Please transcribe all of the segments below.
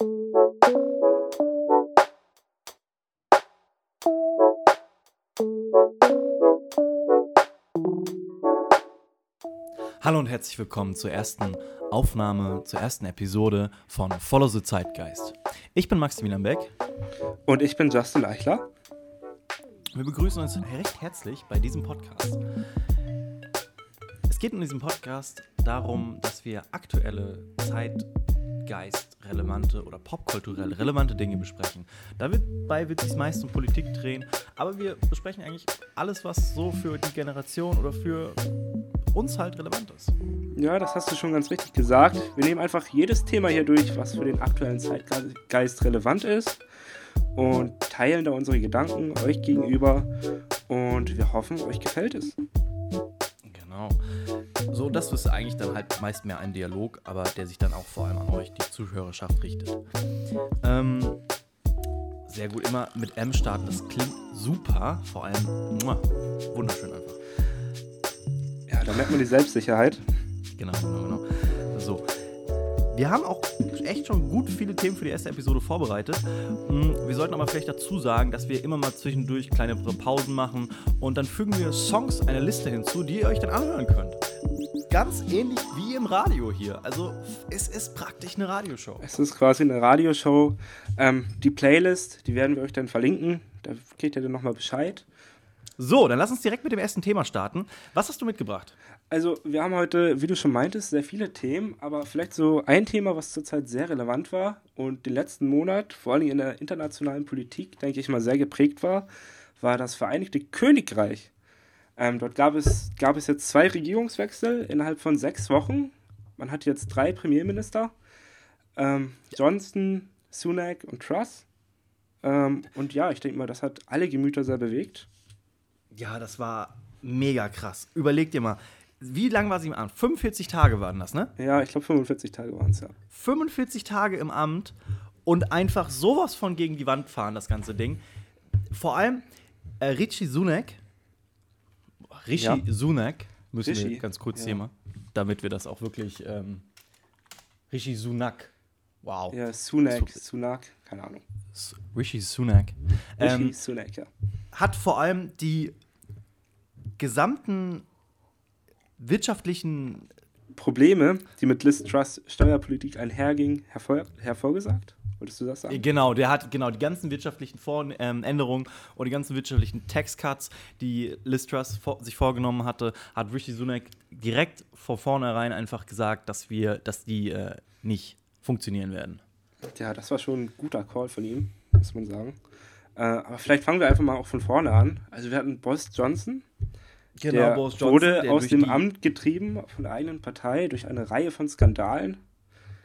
Hallo und herzlich willkommen zur ersten Aufnahme, zur ersten Episode von Follow the Zeitgeist. Ich bin Maximilian Beck. Und ich bin Justin Eichler. Wir begrüßen uns recht herzlich bei diesem Podcast. Es geht in diesem Podcast darum, dass wir aktuelle Zeitgeist-relevante oder popkulturell relevante Dinge besprechen. Dabei wird sich meist um Politik drehen, aber wir besprechen eigentlich alles, was so für die Generation oder für uns halt relevant ist. Ja, das hast du schon ganz richtig gesagt. Wir nehmen einfach jedes Thema hier durch, was für den aktuellen Zeitgeist relevant ist und teilen da unsere Gedanken euch gegenüber und wir hoffen, euch gefällt es. So, das ist eigentlich dann halt meist mehr ein Dialog, aber der sich dann auch vor allem an euch, die Zuhörerschaft, richtet. Ähm, sehr gut, immer mit M starten, das klingt super, vor allem muah, wunderschön einfach. Ja, da merkt man die Selbstsicherheit. Genau, genau, genau. So. Wir haben auch echt schon gut viele Themen für die erste Episode vorbereitet. Hm, Wir sollten aber vielleicht dazu sagen, dass wir immer mal zwischendurch kleine Pausen machen und dann fügen wir Songs einer Liste hinzu, die ihr euch dann anhören könnt. Ganz ähnlich wie im Radio hier. Also es ist praktisch eine Radioshow. Es ist quasi eine Radioshow. Ähm, die Playlist, die werden wir euch dann verlinken. Da kriegt ihr dann nochmal Bescheid. So, dann lass uns direkt mit dem ersten Thema starten. Was hast du mitgebracht? Also, wir haben heute, wie du schon meintest, sehr viele Themen, aber vielleicht so ein Thema, was zurzeit sehr relevant war und den letzten Monat, vor allem in der internationalen Politik, denke ich mal, sehr geprägt war, war das Vereinigte Königreich. Ähm, dort gab es, gab es jetzt zwei Regierungswechsel innerhalb von sechs Wochen. Man hat jetzt drei Premierminister: ähm, Johnson, Sunak und Truss. Ähm, und ja, ich denke mal, das hat alle Gemüter sehr bewegt. Ja, das war mega krass. Überleg dir mal, wie lang war sie im Amt? 45 Tage waren das, ne? Ja, ich glaube 45 Tage waren es ja. 45 Tage im Amt und einfach sowas von gegen die Wand fahren, das ganze Ding. Vor allem äh, Richie Sunak, Rishi Ja. Sunak, müssen Rishi, wir ganz kurz ja. mal, damit wir das auch wirklich, ähm, Rishi Sunak, wow, Ja, Sunak, Sunak, keine Ahnung. Rishi Sunak, Rishi ähm, Sunak, ja. hat vor allem die gesamten wirtschaftlichen Probleme, die mit Liz Truss Steuerpolitik einhergingen, hervor, hervorgesagt? Wolltest du das sagen? Genau, der hat genau die ganzen wirtschaftlichen vor ähm, Änderungen und die ganzen wirtschaftlichen Tax-Cuts, die Liz Truss vor sich vorgenommen hatte, hat Rishi Sunak direkt vor vornherein einfach gesagt, dass wir, dass die äh, nicht funktionieren werden. Ja, das war schon ein guter Call von ihm, muss man sagen. Äh, aber vielleicht fangen wir einfach mal auch von vorne an. Also wir hatten Boris Johnson, der wurde aus durch dem die, Amt getrieben von der eigenen Partei durch eine Reihe von Skandalen.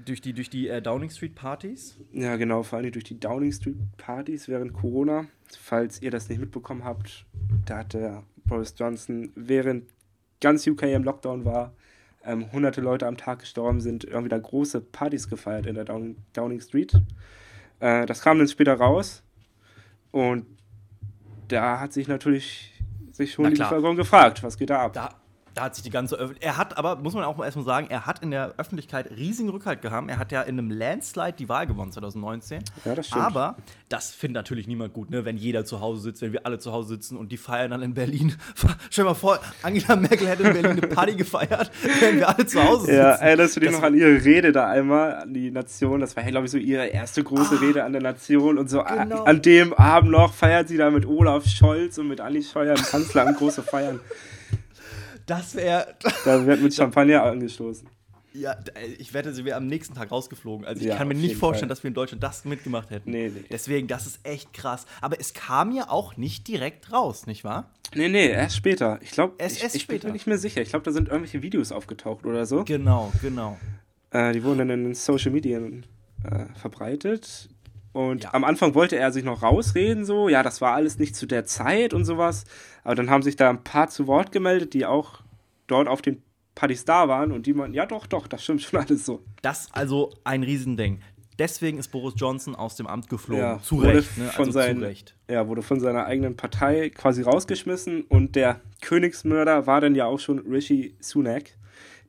durch die durch die äh, Downing Street Partys. Ja, genau, vor allem durch die Downing Street Partys während Corona. Falls ihr das nicht mitbekommen habt, da hat der Boris Johnson, während ganz UK im Lockdown war, ähm, hunderte Leute am Tag gestorben sind, irgendwie da große Partys gefeiert in der Downing, Downing Street. Äh, das kam dann später raus und da hat sich natürlich sich schon die. Bevölkerung gefragt, was geht da ab? Da, da hat sich die ganze Öff er hat aber muss man auch erstmal sagen, er hat in der Öffentlichkeit riesigen Rückhalt gehabt. Er hat ja in einem Landslide die Wahl gewonnen 2019. Ja, das stimmt. Aber das findet natürlich niemand gut, ne? wenn jeder zu Hause sitzt, wenn wir alle zu Hause sitzen und die feiern dann in Berlin. Stell dir mal vor, Angela Merkel hätte in Berlin eine Party gefeiert, während wir alle zu Hause sitzen. Ja, erinnerst du dich noch an ihre Rede da einmal an die Nation? Das war ja, glaube ich, so ihre erste große Rede an der Nation. Und so Ah. Genau. an dem Abend noch feiert sie da mit Olaf Scholz und mit Andi Scheuer, dem Kanzleramt, große Feiern. Das wäre. Da wird mit Champagner angestoßen. Ja, äh, ich wette, sie wäre am nächsten Tag rausgeflogen. Also ich Ja, kann mir nicht vorstellen, Fall. dass wir in Deutschland das mitgemacht hätten. Nee, nee. Deswegen, das ist echt krass. Aber es kam ja auch nicht direkt raus, nicht wahr? Nee, nee, erst später. Ich glaube, Erst- ich, ich bin später. mir nicht mehr sicher. Ich glaube, da sind irgendwelche Videos aufgetaucht oder so. Genau, genau. Äh, die wurden dann in den Social Media äh, verbreitet. Und Ja. am Anfang wollte er sich noch rausreden, so, ja, das war alles nicht zu der Zeit und sowas. Aber dann haben sich da ein paar zu Wort gemeldet, die auch dort auf den Partys da waren und die meinten, ja doch, doch, das stimmt schon alles so. Das also ein Riesending. Deswegen ist Boris Johnson aus dem Amt geflogen. Ja, zu Recht, ne? von Also seinen- zu Recht. Er wurde von seiner eigenen Partei quasi rausgeschmissen und der Königsmörder war dann ja auch schon Rishi Sunak,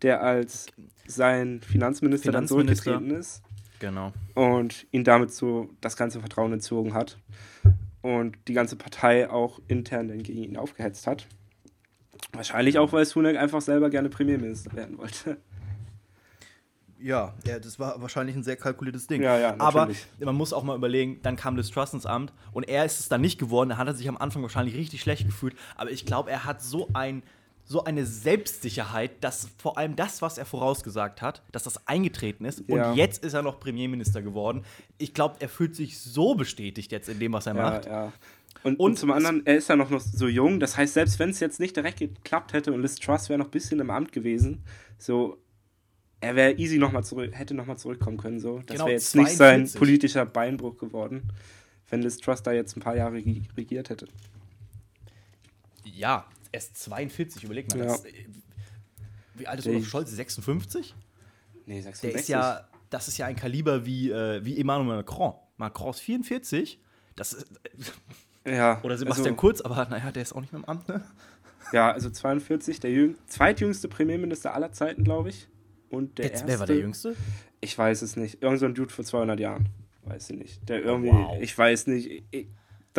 der als sein Finanzminister, dann Finanzminister. zurückgetreten ist. Genau. Und ihn damit so das ganze Vertrauen entzogen hat. Und die ganze Partei auch intern dann gegen ihn aufgehetzt hat. Wahrscheinlich auch, weil Sunak einfach selber gerne Premierminister werden wollte. Ja, ja, das war wahrscheinlich ein sehr kalkuliertes Ding. Ja, ja, Aber man muss auch mal überlegen, dann kam Liz Truss ins Amt und er ist es dann nicht geworden. Da hat er sich am Anfang wahrscheinlich richtig schlecht gefühlt. Aber ich glaube, er hat so ein so eine Selbstsicherheit, dass vor allem das, was er vorausgesagt hat, dass das eingetreten ist. Ja. Und jetzt ist er noch Premierminister geworden. Ich glaube, er fühlt sich so bestätigt jetzt in dem, was er Ja, macht. ja. Und, und, Und zum anderen, er ist ja noch, noch so jung. Das heißt, selbst wenn es jetzt nicht direkt geklappt hätte und Liz Truss wäre noch ein bisschen im Amt gewesen, so, er wäre easy noch mal zurück, hätte nochmal zurückkommen können. So. Das Genau, wäre jetzt nicht sein 42. politischer Beinbruch geworden, wenn Liz Truss da jetzt ein paar Jahre regi- regiert hätte. Ja, er ist 42, überleg mal. Ja. Das, äh, wie alt ist Der- Olaf Scholz? 56? Nee, Der 66. ist ja, das ist ja ein Kaliber wie, äh, wie Emmanuel Macron. Macron ist 44. Das ist, ja, oder Sebastian also, Kurz, aber naja, der ist auch nicht mehr im Amt, ne? Ja, also 42, der jüng zweitjüngste Premierminister aller Zeiten, glaube ich. Und der Jetzt, erste, wer war der Jüngste? Ich weiß es nicht. Irgend so ein Dude vor 200 Jahren. Weiß ich nicht. Der irgendwie, Wow. ich weiß nicht. Ich,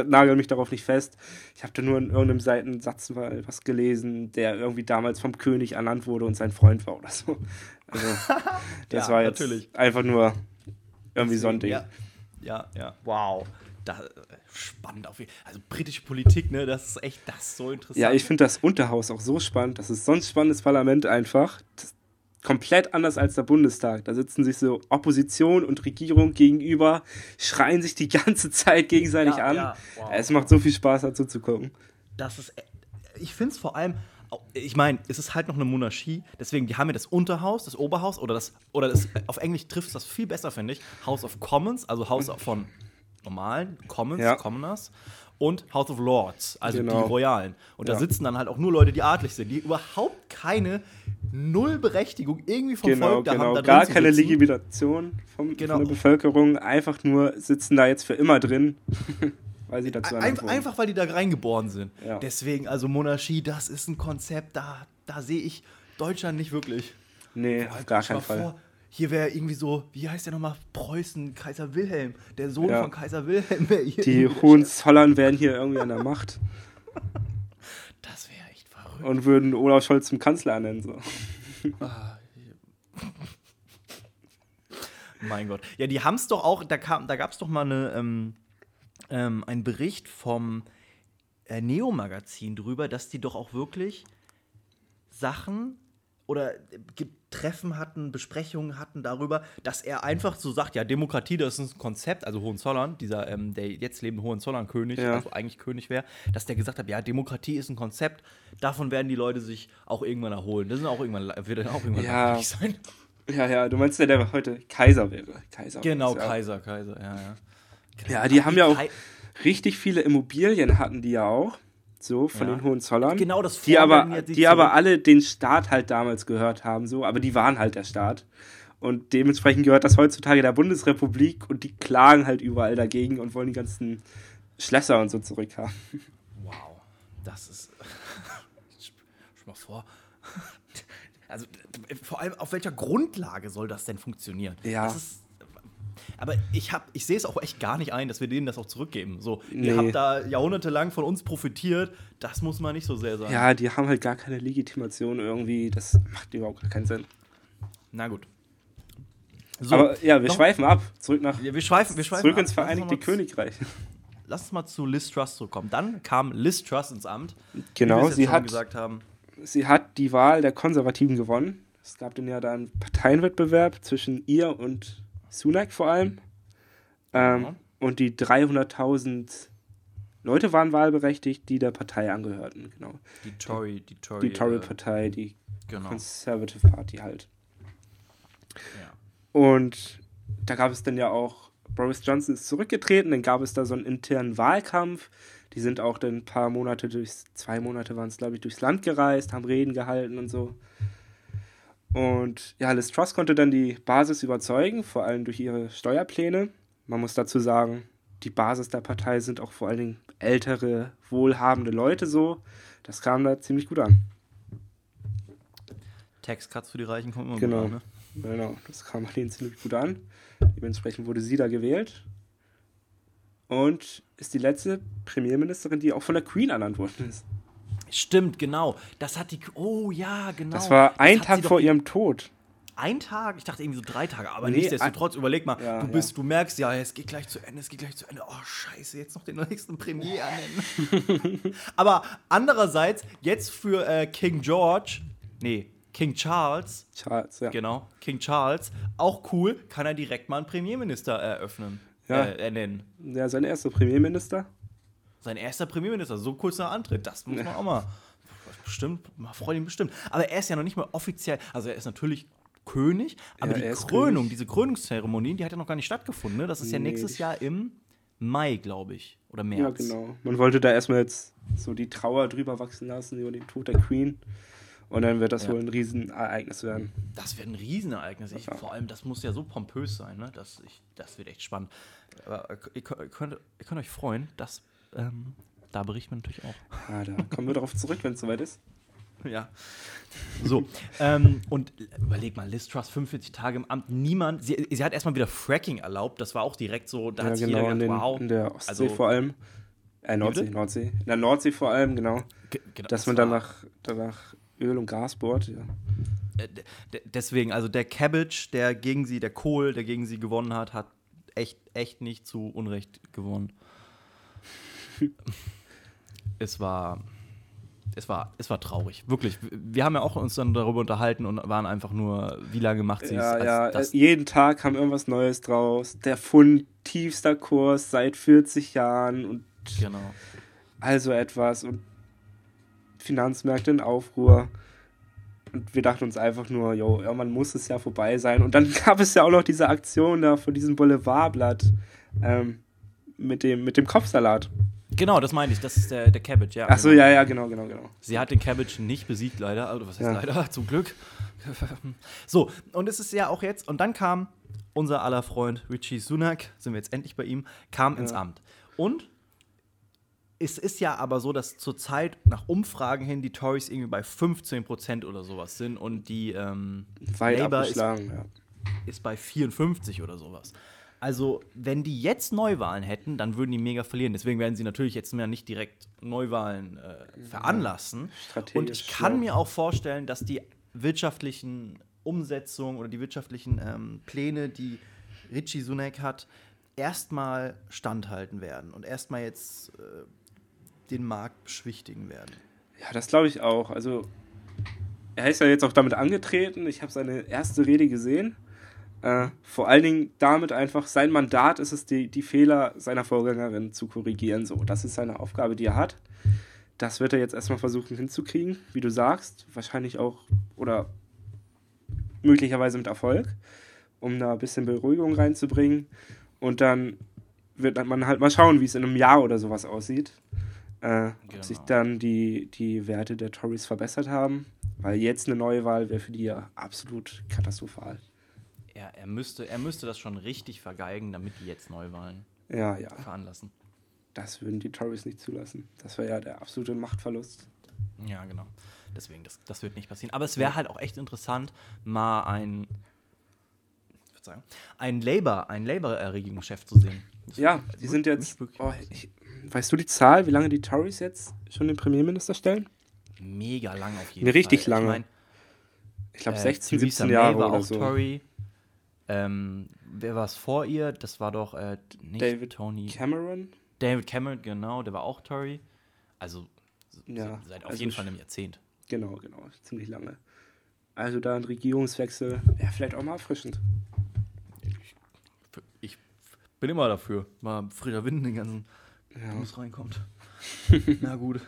nagel mich darauf nicht fest. Ich habe da nur in irgendeinem Seitensatz mal was gelesen, der irgendwie damals vom König ernannt wurde und sein Freund war oder so. Also, das Ja, war jetzt natürlich. einfach nur irgendwie so ein Ding. Ja, ja, ja. Wow. Da, äh, spannend auf jeden Fall. Also britische Politik, ne, das ist echt das ist so interessant. Ja, ich finde das Unterhaus auch so spannend. Das ist so ein spannendes Parlament einfach. Das komplett anders als der Bundestag. Da sitzen sich so Opposition und Regierung gegenüber, schreien sich die ganze Zeit gegenseitig Ja, an. ja, wow. Es macht so viel Spaß dazu zu gucken. das ist, ich finde es vor allem, ich meine, es ist halt noch eine Monarchie, deswegen, die haben ja das Unterhaus, das Oberhaus oder das, oder das, auf Englisch trifft es das viel besser, finde ich, House of Commons, also Haus von normalen Commons, Ja. Commoners und House of Lords, also Genau. die Royalen. Und da Ja. sitzen dann halt auch nur Leute, die adlig sind, die überhaupt keine Nullberechtigung irgendwie vom Genau, Volk da haben, genau. da drin Gar keine. Legitimation vom, Genau. von der Bevölkerung. Einfach nur sitzen da jetzt für immer drin, weil sie dazu Ein, ernannt wurden. einfach, weil die da reingeboren sind. Ja. Deswegen, also Monarchie, das ist ein Konzept, da, da sehe ich Deutschland nicht wirklich. Nee, auf gar keinen Fall. vor, hier wäre irgendwie so, wie heißt der nochmal? Preußen, Kaiser Wilhelm. Der Sohn Ja. von Kaiser Wilhelm hier. Die Hohenzollern wären hier irgendwie an der Macht Das wäre verrückt. und würden Olaf Scholz zum Kanzler ernennen. So. Mein Gott. Ja, die haben es doch auch, da, da gab es doch mal eine, ähm, ähm, einen Bericht vom äh, Neo-Magazin drüber, dass die doch auch wirklich Sachen oder äh, Treffen hatten, Besprechungen hatten darüber, dass er einfach so sagt, ja, Demokratie, das ist ein Konzept, also Hohenzollern, dieser, ähm, der jetzt lebende Hohenzollern-König, Ja. also eigentlich König wäre, dass der gesagt hat, ja, Demokratie ist ein Konzept, davon werden die Leute sich auch irgendwann erholen. Das ist auch irgendwann, wird dann auch irgendwann Ja. sein. Ja, ja, du meinst ja, der heute Kaiser wäre. Kaiser Genau, ja. Kaiser, Kaiser, ja, ja. Ja, die haben ja auch richtig viele Immobilien hatten die ja auch. So, von Ja. den Hohenzollern. Genau, das die aber, die aber alle den Staat halt damals gehört haben, so, aber die waren halt der Staat. Und dementsprechend gehört das heutzutage der Bundesrepublik und die klagen halt überall dagegen und wollen die ganzen Schlösser und so zurückhaben. Wow, das ist. Schau mal vor. Also, vor allem, auf welcher Grundlage soll das denn funktionieren? Ja. Das ist, aber ich, hab, ich sehe es auch echt gar nicht ein, dass wir denen das auch zurückgeben. So, ihr Nee. habt da jahrhundertelang von uns profitiert, das muss man nicht so sehr sagen. Ja, die haben halt gar keine Legitimation irgendwie. Das macht überhaupt gar keinen Sinn. Na gut. So, aber ja, wir noch- schweifen ab. Zurück nach. Ja, wir schweifen, wir schweifen Zurück ab. ins Vereinigte Königreich. Lass uns mal zu Liz Truss zurückkommen. Dann kam Liz Truss ins Amt. Genau, sie hat, gesagt haben. sie hat die Wahl der Konservativen gewonnen. Es gab dann ja da einen Parteienwettbewerb zwischen ihr und Sunak vor allem. Ähm, Ja. Und die 300.000 Leute waren wahlberechtigt, die der Partei angehörten. Genau. Die Tory, die Tory. Die äh, Tory-Partei, die Genau. Conservative Party halt. Ja. Und da gab es dann ja auch, Boris Johnson ist zurückgetreten, dann gab es da so einen internen Wahlkampf. Die sind auch dann ein paar Monate durchs, zwei Monate waren es, glaube ich, durchs Land gereist, haben Reden gehalten und so. Und ja, Liz Truss konnte dann die Basis überzeugen, vor allem durch ihre Steuerpläne. Man muss dazu sagen, die Basis der Partei sind auch vor allen Dingen ältere, wohlhabende Leute so. Das kam da ziemlich gut an. Tax Cuts für die Reichen kommen immer Genau. gut an, ne? Genau, das kam Marlene ziemlich gut an. Dementsprechend wurde sie da gewählt. Und ist die letzte Premierministerin, die auch von der Queen ernannt worden ist. Stimmt, genau. Das hat die. Oh ja, genau. Das war Das ein hat Tag vor ihrem Tod. Ein Tag? Ich dachte irgendwie so drei Tage. Aber Nee, nichtsdestotrotz, überleg mal, Ja, du ja. bist, du merkst, ja, es geht gleich zu Ende, es geht gleich zu Ende. Oh, scheiße, jetzt noch den nächsten Premier ernennen. aber andererseits, jetzt für äh, King George, nee, King Charles, Charles, ja. genau, King Charles, auch cool, kann er direkt mal einen Premierminister eröffnen, Ja. äh, ernennen. Ja, sein erster Premierminister. Sein erster Premierminister, so kurz nach Antritt, das muss man auch mal. Bestimmt, man freut ihn bestimmt. Aber er ist ja noch nicht mal offiziell, also er ist natürlich König, aber Ja, die Krönung, König. diese Krönungszeremonie, die hat ja noch gar nicht stattgefunden. Ne? Das ist ja Nee, nächstes die- Jahr im Mai, glaube ich. Oder März. Ja, genau. Man wollte da erstmal jetzt so die Trauer drüber wachsen lassen über den Tod der Queen. Und dann wird das Ja. wohl ein Riesenereignis werden. Das wird ein Riesenereignis. Ich, vor allem, das muss ja so pompös sein. Ne? Das, ich, das wird echt spannend. Aber ihr, könnt- ihr, könnt, ihr könnt euch freuen, dass ähm, da berichten wir natürlich auch. Ja, da kommen wir darauf zurück, wenn es soweit ist. Ja. So, ähm, und überleg mal, Liz Truss 45 Tage im Amt, niemand, sie, sie hat erstmal wieder Fracking erlaubt, das war auch direkt so, da Ja, hat sich genau, jeder in, gedacht, den, wow. in der Ostsee Also- vor allem. Äh, Nordsee, bitte? Nordsee. In der Nordsee vor allem, genau. Ge- genau, Dass das man danach, danach Öl und Gas bohrt, ja. äh, deswegen, also der Cabbage, der gegen sie, der Kohl, der gegen sie gewonnen hat, hat echt, echt nicht zu Unrecht gewonnen. Es war. Es war, es war traurig, wirklich. Wir haben ja auch uns dann darüber unterhalten und waren einfach nur, wie lange macht sie es? Ja, als ja, das- jeden Tag kam irgendwas Neues draus. Der Fund, tiefster Kurs seit 40 Jahren und genau. also etwas und Finanzmärkte in Aufruhr. Und wir dachten uns einfach nur, jo, irgendwann muss es ja vorbei sein. Und dann gab es ja auch noch diese Aktion da von diesem Boulevardblatt ähm, mit, dem, mit dem Kopfsalat. Genau, das meinte ich, das ist der, der Cabbage, ja. Achso, genau. ja, ja, genau, genau, genau. Sie hat den Cabbage nicht besiegt, leider. Also, was heißt Ja. leider? Zum Glück. so, und es ist ja auch jetzt, und dann kam unser aller Freund Richie Sunak, sind wir jetzt endlich bei ihm, kam ins Ja. Amt. Und es ist ja aber so, dass zurzeit nach Umfragen hin die Tories irgendwie bei 15% oder sowas sind und die ähm, Weit Labour ist, ja. ist bei 54 oder sowas. Also, wenn die jetzt Neuwahlen hätten, dann würden die mega verlieren. Deswegen werden sie natürlich jetzt mehr nicht direkt Neuwahlen äh, veranlassen. strategisch Und ich kann schlau. mir auch vorstellen, dass die wirtschaftlichen Umsetzungen oder die wirtschaftlichen ähm, Pläne, die Richie Sunak hat, erstmal standhalten werden und erstmal jetzt äh, den Markt beschwichtigen werden. Ja, das glaube ich auch. Also, er ist ja jetzt auch damit angetreten. Ich habe seine erste Rede gesehen. Äh, vor allen Dingen damit einfach, sein Mandat ist es, die, die Fehler seiner Vorgängerin zu korrigieren. So, das ist seine Aufgabe, die er hat. Das wird er jetzt erstmal versuchen hinzukriegen, wie du sagst. Wahrscheinlich auch oder möglicherweise mit Erfolg, um da ein bisschen Beruhigung reinzubringen. Und dann wird man halt mal schauen, wie es in einem Jahr oder sowas aussieht. Äh, Genau. Ob sich dann die, die Werte der Tories verbessert haben. Weil jetzt eine neue Wahl wäre für die ja absolut katastrophal. Er, er, müsste, er müsste das schon richtig vergeigen, damit die jetzt Neuwahlen Ja, ja. veranlassen. Das würden die Tories nicht zulassen. Das wäre ja der absolute Machtverlust. Ja, genau. Deswegen, das, das wird nicht passieren. Aber es wäre halt auch echt interessant, mal ein, Verzeihung, ein Labour, ein Labour-Regierungschef zu sehen. Das Ja, die sind jetzt. Oh, ich, weißt du die Zahl, wie lange die Tories jetzt schon den Premierminister stellen? mega lang auf jeden Nee, richtig Fall. lange. Ich mein, Ich glaube äh, 16, Theresa 17 May Jahre war oder auch so. Tory. Ähm, wer war es vor ihr? Das war doch äh, nicht David Tony. Cameron? David Cameron, genau, der war auch Tory. Also Ja, seit auf also jeden Fall einem Jahrzehnt. Genau, genau. Ziemlich lange. Also da ein Regierungswechsel wäre vielleicht auch mal erfrischend. Ich bin immer dafür. Mal frischer Wind in den ganzen Ja. Reinkommt. Na gut.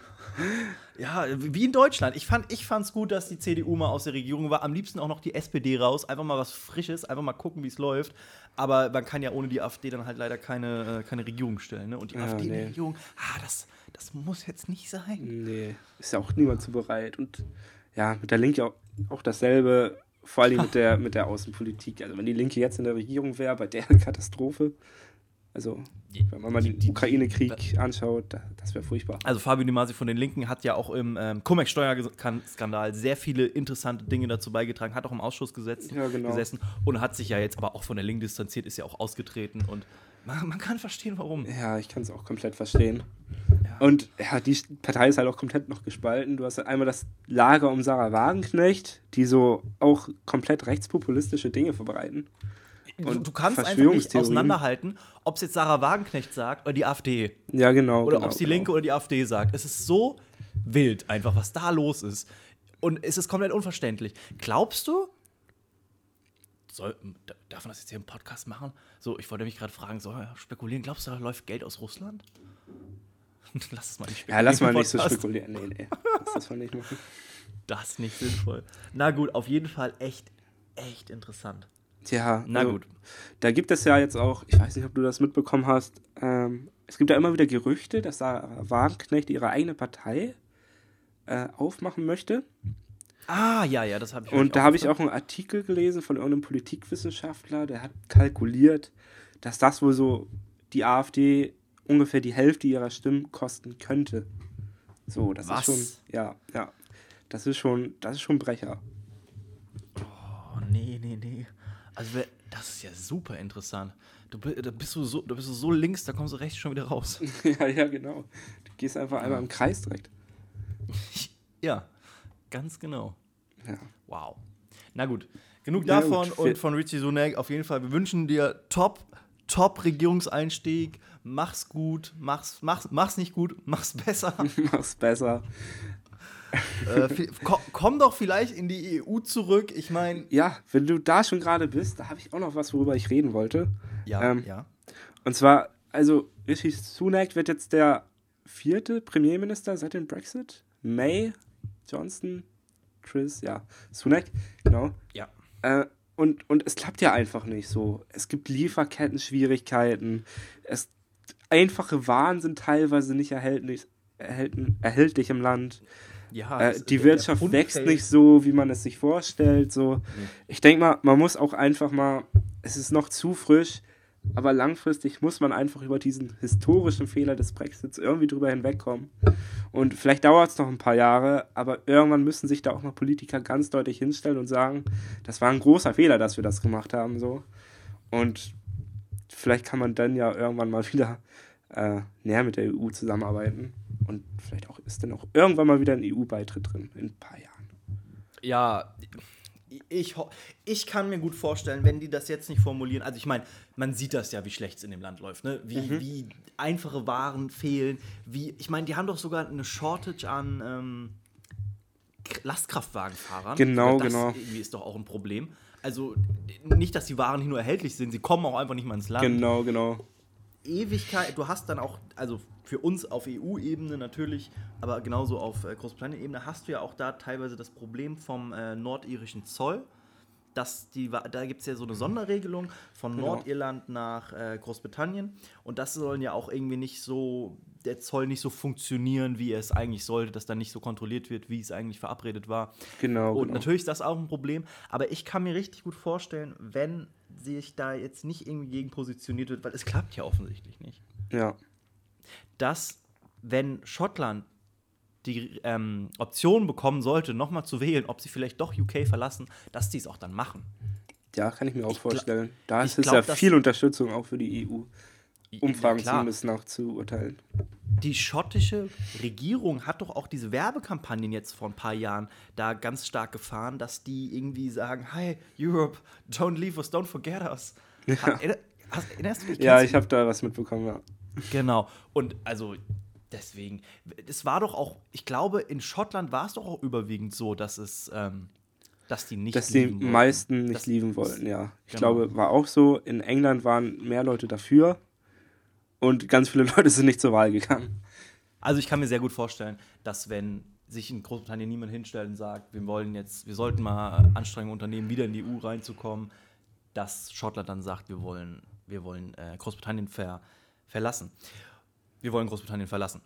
Ja, wie in Deutschland. Ich fand ich fand's gut, dass die CDU mal aus der Regierung war. Am liebsten auch noch die SPD raus. Einfach mal was Frisches, einfach mal gucken, wie es läuft. Aber man kann ja ohne die AfD dann halt leider keine, äh, keine Regierung stellen. Ne? Und die Ja, AfD in der nee. Regierung, ah, das, das muss jetzt nicht sein. Nee, ist ja auch niemand zu bereit. Und ja, mit der Linke auch, auch dasselbe, vor allem mit der, mit der Außenpolitik. Also wenn die Linke jetzt in der Regierung wäre, bei der Katastrophe, Also, wenn man mal den Ukraine-Krieg anschaut, das wäre furchtbar. Also Fabio Di Masi von den Linken hat ja auch im ähm, Cum-Ex-Steuerskandal sehr viele interessante Dinge dazu beigetragen, hat auch im Ausschuss gesetzt, Ja, genau. gesessen und hat sich ja jetzt aber auch von der Linken distanziert, ist ja auch ausgetreten und man, man kann verstehen, warum. Ja, ich kann es auch komplett verstehen. Ja. Und ja, die Partei ist halt auch komplett noch gespalten. Du hast einmal das Lager um Sarah Wagenknecht, die so auch komplett rechtspopulistische Dinge verbreiten. Du, du kannst einfach nicht auseinanderhalten, ob es jetzt Sarah Wagenknecht sagt oder die AfD. Ja, genau. Oder genau, ob es die genau. Linke oder die AfD sagt. Es ist so wild einfach, was da los ist. Und es ist komplett unverständlich. Glaubst du, soll, darf man das jetzt hier im Podcast machen? So, ich wollte mich gerade fragen, soll man spekulieren, glaubst du, da läuft Geld aus Russland? lass es mal nicht Ja, lass mal nicht so spekulieren. Nee, nee. Lass das mal nicht machen. Das ist nicht sinnvoll. Na gut, auf jeden Fall echt, echt interessant. Tja, Na also, gut. Da gibt es ja jetzt auch, ich weiß nicht, ob du das mitbekommen hast, ähm, es gibt ja immer wieder Gerüchte, dass Sarah Wagenknecht ihre eigene Partei äh, aufmachen möchte. Ah, ja, ja, das habe ich Und da habe ich auch einen Artikel gelesen von irgendeinem Politikwissenschaftler, der hat kalkuliert, dass das wohl so die AfD ungefähr die Hälfte ihrer Stimmen kosten könnte. So, das Was? ist schon, ja, ja. Das ist schon, das ist schon Brecher. Oh, nee, nee, nee. Also, das ist ja super interessant. Du, da, bist du so, da bist du so links, da kommst du rechts schon wieder raus. ja, ja, genau. Du gehst einfach einmal im Kreis direkt. ja, ganz genau. Ja. Wow. Na gut, genug Na davon gut, und von Richie Sunak. Auf jeden Fall, wir wünschen dir top, top Regierungseinstieg. Mach's gut, mach's, mach's, mach's nicht gut, mach's besser. Mach's besser. Äh, komm doch vielleicht in die EU zurück. Ich meine, Ja, wenn du da schon gerade bist, da habe ich auch noch was, worüber ich reden wollte. ja, Ähm, ja. Und zwar, also Rishi Sunak wird jetzt der vierte Premierminister seit dem Brexit. May, Johnson, Chris, ja, Sunak, genau. Ja. Äh, und, und es klappt ja einfach nicht so. Es gibt Lieferketten-Schwierigkeiten. Es, einfache Waren sind teilweise nicht erhältlich, erhältlich, erhältlich im Land. Ja Äh, die Wirtschaft wächst nicht so, wie man es sich vorstellt. So. Ich denke mal, man muss auch einfach mal, es ist noch zu frisch, aber langfristig muss man einfach über diesen historischen Fehler des Brexits irgendwie drüber hinwegkommen. Und vielleicht dauert es noch ein paar Jahre, aber irgendwann müssen sich da auch mal Politiker ganz deutlich hinstellen und sagen, das war ein großer Fehler, dass wir das gemacht haben. So. Und vielleicht kann man dann ja irgendwann mal wieder äh, näher mit der EU zusammenarbeiten. Und vielleicht auch ist dann auch irgendwann mal wieder ein EU-Beitritt drin, in ein paar Jahren. Ja, ich, ich kann mir gut vorstellen, wenn die das jetzt nicht formulieren. Also, ich meine, man sieht das ja, wie schlecht es in dem Land läuft, ne? Wie, Mhm. wie einfache Waren fehlen. Wie, ich meine, die haben doch sogar eine Shortage an ähm, Lastkraftwagenfahrern. Genau, das genau. Irgendwie ist doch auch ein Problem. Also, nicht, dass die Waren nicht nur erhältlich sind, sie kommen auch einfach nicht mal ins Land. Genau, genau. Ewigkeit, du hast dann auch, also für uns auf EU-Ebene natürlich, aber genauso auf äh, Großbritannien-Ebene hast du ja auch da teilweise das Problem vom äh, nordirischen Zoll. Dass die, da gibt es ja so eine Sonderregelung von Genau. Nordirland nach äh, Großbritannien und das sollen ja auch irgendwie nicht so, der Zoll nicht so funktionieren, wie es eigentlich sollte, dass dann nicht so kontrolliert wird, wie es eigentlich verabredet war. Genau, Und genau. natürlich ist das auch ein Problem, aber ich kann mir richtig gut vorstellen, wenn sich da jetzt nicht irgendwie gegen positioniert wird, weil es klappt ja offensichtlich nicht, Ja. dass wenn Schottland die ähm, Option bekommen sollte, nochmal zu wählen, ob sie vielleicht doch UK verlassen, dass die es auch dann machen. ja, kann ich mir auch Ich vorstellen. Da ist es glaub, ja viel Unterstützung auch für die EU. Umfragen Ja, zumindest nach zu urteilen. Die schottische Regierung hat doch auch diese Werbekampagnen jetzt vor ein paar Jahren da ganz stark gefahren, dass die irgendwie sagen, hi, Europe, don't leave us, don't forget us. Ha- erinner- hast- Erinnerst du dich? Ja, ich habe da was mitbekommen, ja. Genau. Und also deswegen, es war doch auch, ich glaube, in Schottland war es doch auch überwiegend so, dass es, ähm, dass die nicht Dass die wollten. meisten nicht Das- lieben wollten, ja. Ich Genau. glaube, war auch so. In England waren mehr Leute dafür und ganz viele Leute sind nicht zur Wahl gegangen. Also ich kann mir sehr gut vorstellen, dass wenn sich in Großbritannien niemand hinstellt und sagt, wir wollen jetzt, wir sollten mal Anstrengungen unternehmen, wieder in die EU reinzukommen, dass Schottland dann sagt, wir wollen, wir wollen äh, Großbritannien ver, verlassen. Wir wollen Großbritannien verlassen.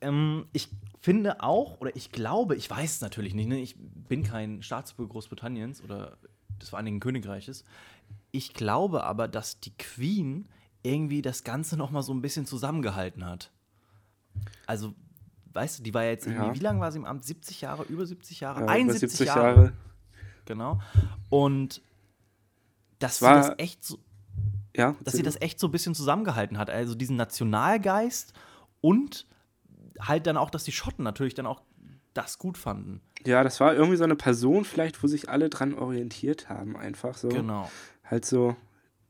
Ähm, ich finde auch, oder ich glaube, ich weiß es natürlich nicht, ne? ich bin kein Staatsbürger Großbritanniens oder des Vereinigten Königreiches. Ich glaube aber, dass die Queen irgendwie das Ganze noch mal so ein bisschen zusammengehalten hat. Also, weißt du, die war ja jetzt irgendwie, Ja. wie lange war sie im Amt? 70 Jahre, über 70 Jahre? Ja, über 71 70 Jahre. Jahre. Genau. Und dass sie war- das echt so, Ja, dass sie das echt so ein bisschen zusammengehalten hat. Also diesen Nationalgeist und halt dann auch, dass die Schotten natürlich dann auch das gut fanden. ja, das war irgendwie so eine Person vielleicht, wo sich alle dran orientiert haben, einfach so. Genau. Halt so,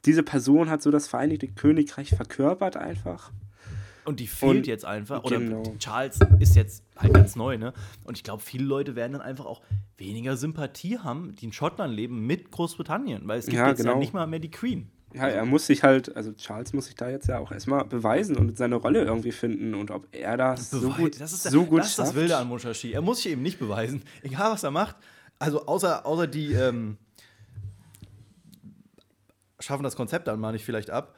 diese Person hat so das Vereinigte Königreich verkörpert einfach. Und die fehlt Und- jetzt einfach. Oder genau. Charles ist jetzt halt ganz neu, ne? Und ich glaube, viele Leute werden dann einfach auch weniger Sympathie haben, die in Schottland leben, mit Großbritannien. Weil es gibt Ja, jetzt ja genau. nicht mal mehr die Queen. Ja, er muss sich halt, also Charles muss sich da jetzt ja auch erstmal beweisen und seine Rolle irgendwie finden und ob er das so gut, das ist, so gut das, ist das. Wilde an Mushashi. Er muss sich eben nicht beweisen. Egal, was er macht. Also, außer, außer die ähm, schaffen das Konzept dann mal nicht vielleicht ab.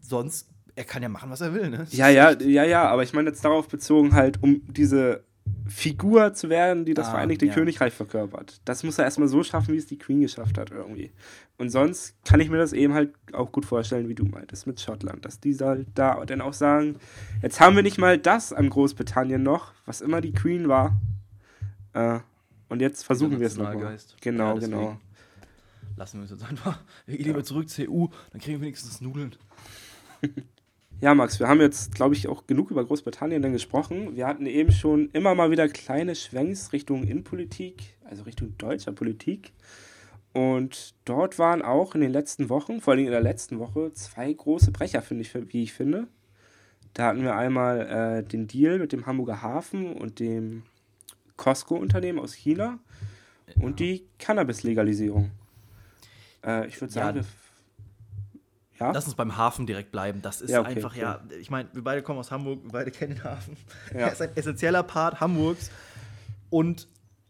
Sonst, er kann ja machen, was er will, ne? Ja, ist ja, ja, ja, aber ich meine jetzt darauf bezogen halt, um diese Figur zu werden, die das Ah, Vereinigte ja. Königreich verkörpert. Das muss er erstmal so schaffen, wie es die Queen geschafft hat irgendwie. Und sonst kann ich mir das eben halt auch gut vorstellen, wie du meintest, mit Schottland, dass die halt da dann auch sagen, jetzt haben wir nicht mal das an Großbritannien noch, was immer die Queen war. Äh, und jetzt versuchen wir es nochmal. Genau, Ja, deswegen. genau. Lassen wir uns jetzt einfach. Wir gehen lieber zurück zur EU, dann kriegen wir wenigstens Nudeln. Ja, Max, wir haben jetzt, glaube ich, auch genug über Großbritannien dann gesprochen. Wir hatten eben schon immer mal wieder kleine Schwenks Richtung Innenpolitik, also Richtung deutscher Politik. Und dort waren auch in den letzten Wochen, vor allem in der letzten Woche, zwei große Brecher, finde ich, wie ich finde. Da hatten wir einmal äh, den Deal mit dem Hamburger Hafen und dem Costco-Unternehmen aus China und die Cannabis-Legalisierung. Äh, ich würde Ja, sagen, wir. Ja, Lass uns beim Hafen direkt bleiben. Das ist Ja, okay, einfach, okay. ja, ich meine, wir beide kommen aus Hamburg, wir beide kennen den Hafen. Ja. Er ist ein essentieller Part Hamburgs. Und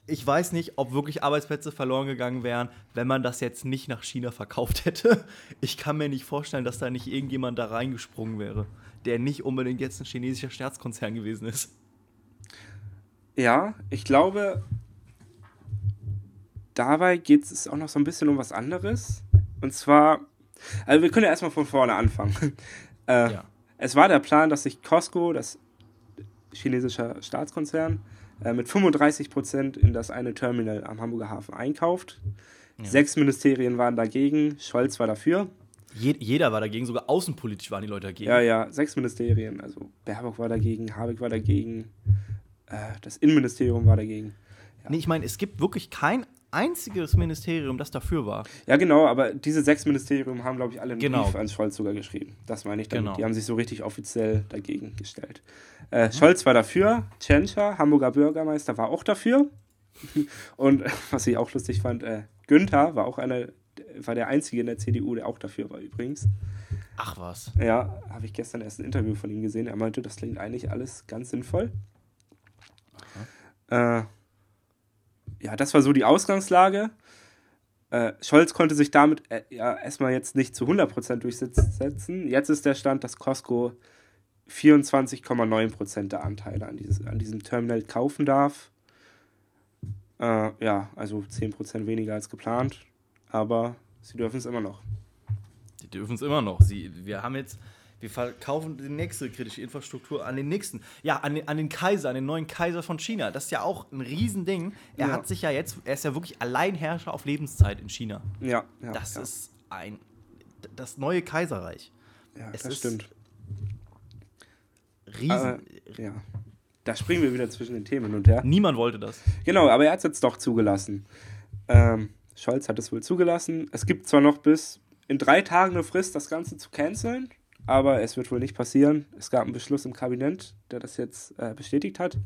ich weiß nicht, ob wirklich Arbeitsplätze verloren gegangen wären, wenn man das jetzt nicht nach China verkauft hätte. Ich kann mir nicht vorstellen, dass da nicht irgendjemand da reingesprungen wäre, der nicht unbedingt jetzt ein chinesischer Staatskonzern gewesen ist. Ja, ich glaube, dabei geht es auch noch so ein bisschen um was anderes. Und zwar, also wir können ja erstmal von vorne anfangen. Äh, Ja. Es war der Plan, dass sich Costco, das chinesische Staatskonzern, äh, mit 35% in das eine Terminal am Hamburger Hafen einkauft. Sechs Ministerien waren dagegen, Scholz war dafür. Je jeder war dagegen, sogar außenpolitisch waren die Leute dagegen. Ja, ja, sechs Ministerien. Also Baerbock war dagegen, Habeck war dagegen, äh, das Innenministerium war dagegen. Nee, ich meine, es gibt wirklich kein einziges Ministerium, das dafür war. Ja, genau, aber diese sechs Ministerien haben, glaube ich, alle einen Genau. Brief an Scholz sogar geschrieben. Das meine ich damit. Genau. Die haben sich so richtig offiziell dagegen gestellt. Äh, Scholz war dafür, Tschentscher, Hamburger Bürgermeister, war auch dafür. Und was ich auch lustig fand, äh, Günther war auch einer, war der Einzige in der CDU, der auch dafür war übrigens. Ach was. Ja, habe ich gestern erst ein Interview von ihm gesehen. Er meinte, das klingt eigentlich alles ganz sinnvoll. Äh, ja, das war so die Ausgangslage. Äh, Scholz konnte sich damit äh, ja erstmal jetzt nicht zu 100% durchsetzen. Jetzt ist der Stand, dass Costco 24,9% der Anteile an, dieses, an diesem Terminal kaufen darf. Äh, ja, also 10% weniger als geplant. Aber sie dürfen es immer noch. Die dürfen es immer noch. Sie, wir haben jetzt, wir verkaufen die nächste kritische Infrastruktur an den nächsten. Ja, an den, an den Kaiser, an den neuen Kaiser von China. Das ist ja auch ein Riesending. Er Ja. hat sich ja jetzt, er ist ja wirklich Alleinherrscher auf Lebenszeit in China. Ja, ja. Das ja. ist ein, das neue Kaiserreich. Ja, Es das stimmt. Riesen. Aber, ja. Da springen wir wieder zwischen den Themen hin und her. Niemand wollte das. Genau, aber er hat es jetzt doch zugelassen. Ähm, Scholz hat es wohl zugelassen. Es gibt zwar noch bis in drei Tagen eine Frist, das Ganze zu canceln, aber es wird wohl nicht passieren. Es gab einen Beschluss im Kabinett, der das jetzt äh, bestätigt hat.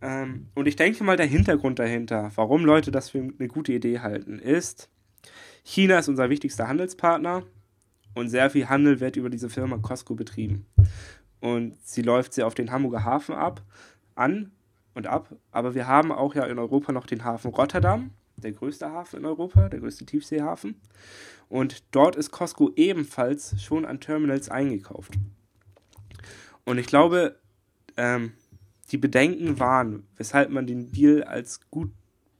Ähm, und ich denke mal, der Hintergrund dahinter, warum Leute das für eine gute Idee halten, ist, China ist unser wichtigster Handelspartner und sehr viel Handel wird über diese Firma Costco betrieben. Und sie läuft sehr auf den Hamburger Hafen ab, an und ab. Aber wir haben auch ja in Europa noch den Hafen Rotterdam, der größte Hafen in Europa, der größte Tiefseehafen. Und dort ist Costco ebenfalls schon an Terminals eingekauft. Und ich glaube, ähm, die Bedenken waren, weshalb man den Deal als gut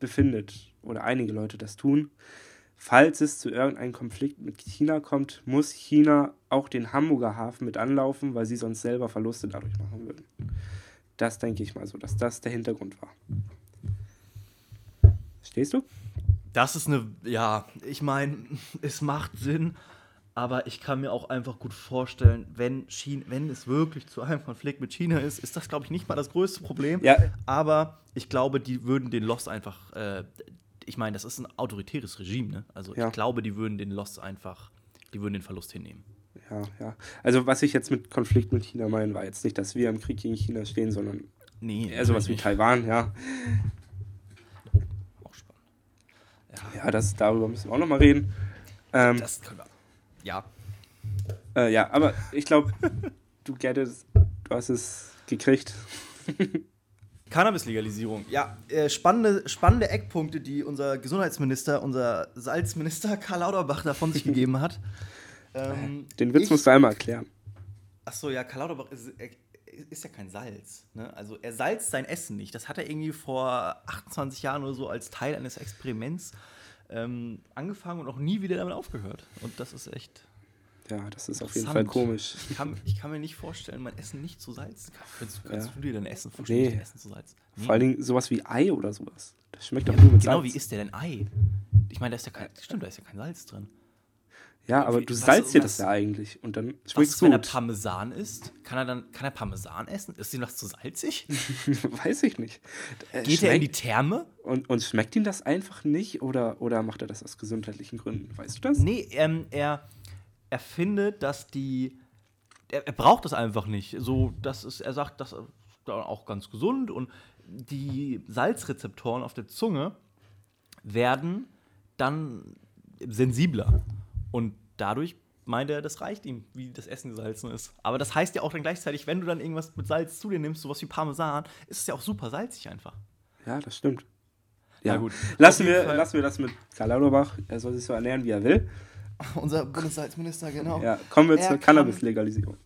befindet, oder einige Leute das tun, falls es zu irgendeinem Konflikt mit China kommt, muss China auch den Hamburger Hafen mit anlaufen, weil sie sonst selber Verluste dadurch machen würden. Das denke ich mal so, dass das der Hintergrund war. Stehst du? Das ist eine, ja, ich meine, es macht Sinn, aber ich kann mir auch einfach gut vorstellen, wenn, China, wenn es wirklich zu einem Konflikt mit China ist, ist das, glaube ich, nicht mal das größte Problem. Ja. Aber ich glaube, die würden den Loss einfach, äh, ich meine, das ist ein autoritäres Regime, ne? Also Ja. ich glaube, die würden den Loss einfach, die würden den Verlust hinnehmen. Ja, ja. Also was ich jetzt mit Konflikt mit China meine, war jetzt nicht, dass wir im Krieg gegen China stehen, sondern Nee, eher sowas wie Taiwan, ja. Ja, das, darüber müssen wir auch nochmal reden. Ähm, Das können wir. Ja. äh, ja, aber ich glaube, du get it, du hast es gekriegt. Cannabis-Legalisierung. Ja, äh, spannende, spannende Eckpunkte, die unser Gesundheitsminister, unser Salzminister Karl Lauterbach da von sich gegeben hat. Ähm, Den Witz ich- musst du einmal erklären. Achso, ja, Karl Lauterbach ist, er, ist ja kein Salz. Ne? Also er salzt sein Essen nicht. Das hat er irgendwie vor 28 Jahren oder so als Teil eines Experiments ähm, angefangen und auch nie wieder damit aufgehört. Und das ist echt. Ja, das ist auf jeden Fall komisch. Ich kann, ich kann mir nicht vorstellen, mein Essen nicht zu salzen. Kannst, du- kannst Ja. du dir dein Essen vorstellen, Nee. Essen zu salzen? Nee. Vor allen Dingen sowas wie Ei oder sowas. Das schmeckt doch Ja, nur mit genau, Salz. wie isst der denn Ei? Ich meine, da ist ja kein, stimmt, da ist ja kein Salz drin. Ja, aber du salzt dir das ja eigentlich und dann Was schmeckt's ist, wenn er gut. Parmesan isst? Kann er dann kann er Parmesan essen? Ist ihm das zu salzig? Weiß ich nicht. Äh, Geht er in die schmeckt- Therme? und, und schmeckt ihm das einfach nicht oder, oder macht er das aus gesundheitlichen Gründen? Weißt du das? Nee, ähm, er, er findet, dass die. Er, er braucht das einfach nicht. So, das ist, er sagt, das ist auch ganz gesund und die Salzrezeptoren auf der Zunge werden dann sensibler. Und dadurch meint er, das reicht ihm, wie das Essen gesalzen ist. Aber das heißt ja auch dann gleichzeitig, wenn du dann irgendwas mit Salz zu dir nimmst, sowas wie Parmesan, ist es ja auch super salzig einfach. Ja, das stimmt. Ja, gut. Lassen wir, Fall- lassen wir das mit Karl Lauterbach. Er soll sich so ernähren, wie er will. Unser Bundessalzminister, genau. Ja, kommen wir Er zur Cannabis-Legalisierung.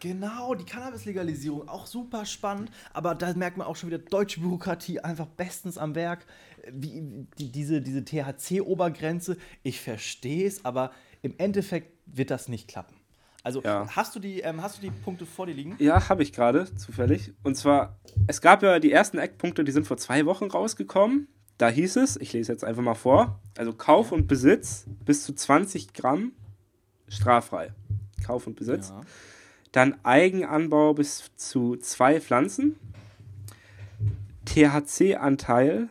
Genau, die Cannabis-Legalisierung, auch super spannend, aber da merkt man auch schon wieder deutsche Bürokratie einfach bestens am Werk. Wie, die, diese diese THC-Obergrenze, ich verstehe es, aber im Endeffekt wird das nicht klappen. Also Ja. hast, du die, ähm, hast du die Punkte vor dir liegen? Ja, habe ich gerade, zufällig. Und zwar, es gab ja die ersten Eckpunkte, die sind vor zwei Wochen rausgekommen. Da hieß es, ich lese jetzt einfach mal vor, also Kauf und Besitz bis zu 20 Gramm straffrei. Kauf und Besitz. Ja. Dann Eigenanbau bis zu zwei Pflanzen. THC-Anteil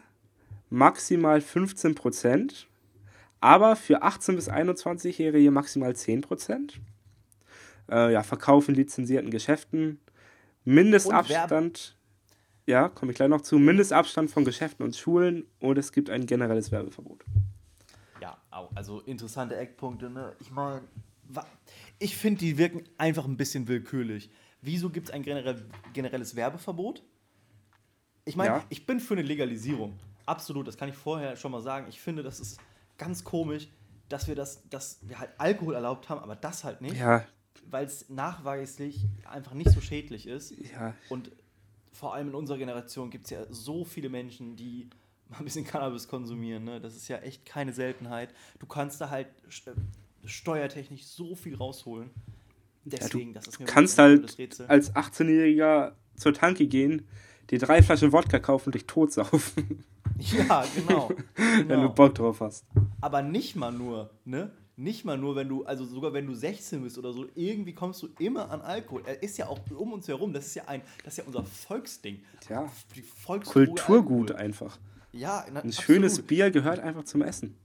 maximal 15%, aber für 18- bis 21-Jährige maximal 10%. Äh, ja, Verkauf in lizenzierten Geschäften. Mindestabstand, ja, komme ich gleich noch zu. Mindestabstand von Geschäften und Schulen und es gibt ein generelles Werbeverbot. Ja, au- also interessante Eckpunkte. Ne? Ich meine, ich finde, die wirken einfach ein bisschen willkürlich. Wieso gibt es ein generell, generelles Werbeverbot? Ich meine, Ja. ich bin für eine Legalisierung. Absolut, das kann ich vorher schon mal sagen. Ich finde, das ist ganz komisch, dass wir das, dass wir halt Alkohol erlaubt haben, aber das halt nicht, Ja, weil es nachweislich einfach nicht so schädlich ist. ja, Und vor allem in unserer Generation gibt es ja so viele Menschen, die mal ein bisschen Cannabis konsumieren. Ne? Das ist ja echt keine Seltenheit. Du kannst da halt st- steuertechnisch so viel rausholen. Deswegen, das ist mir kannst wirklich ein halt als 18-Jähriger zur Tanke gehen, dir drei Flaschen Wodka kaufen und dich totsaufen, Ja, genau. wenn du genau. Bock drauf hast. Aber nicht mal nur, ne? Nicht mal nur, wenn du, also sogar wenn du 16 bist oder so, irgendwie kommst du immer an Alkohol. Er ist ja auch um uns herum, das ist ja ein, das ist ja unser Volksding. Ja. Die Volksdroge Kulturgut Alkohol. einfach. Ja, na, Ein schönes absolut. Bier gehört einfach zum Essen.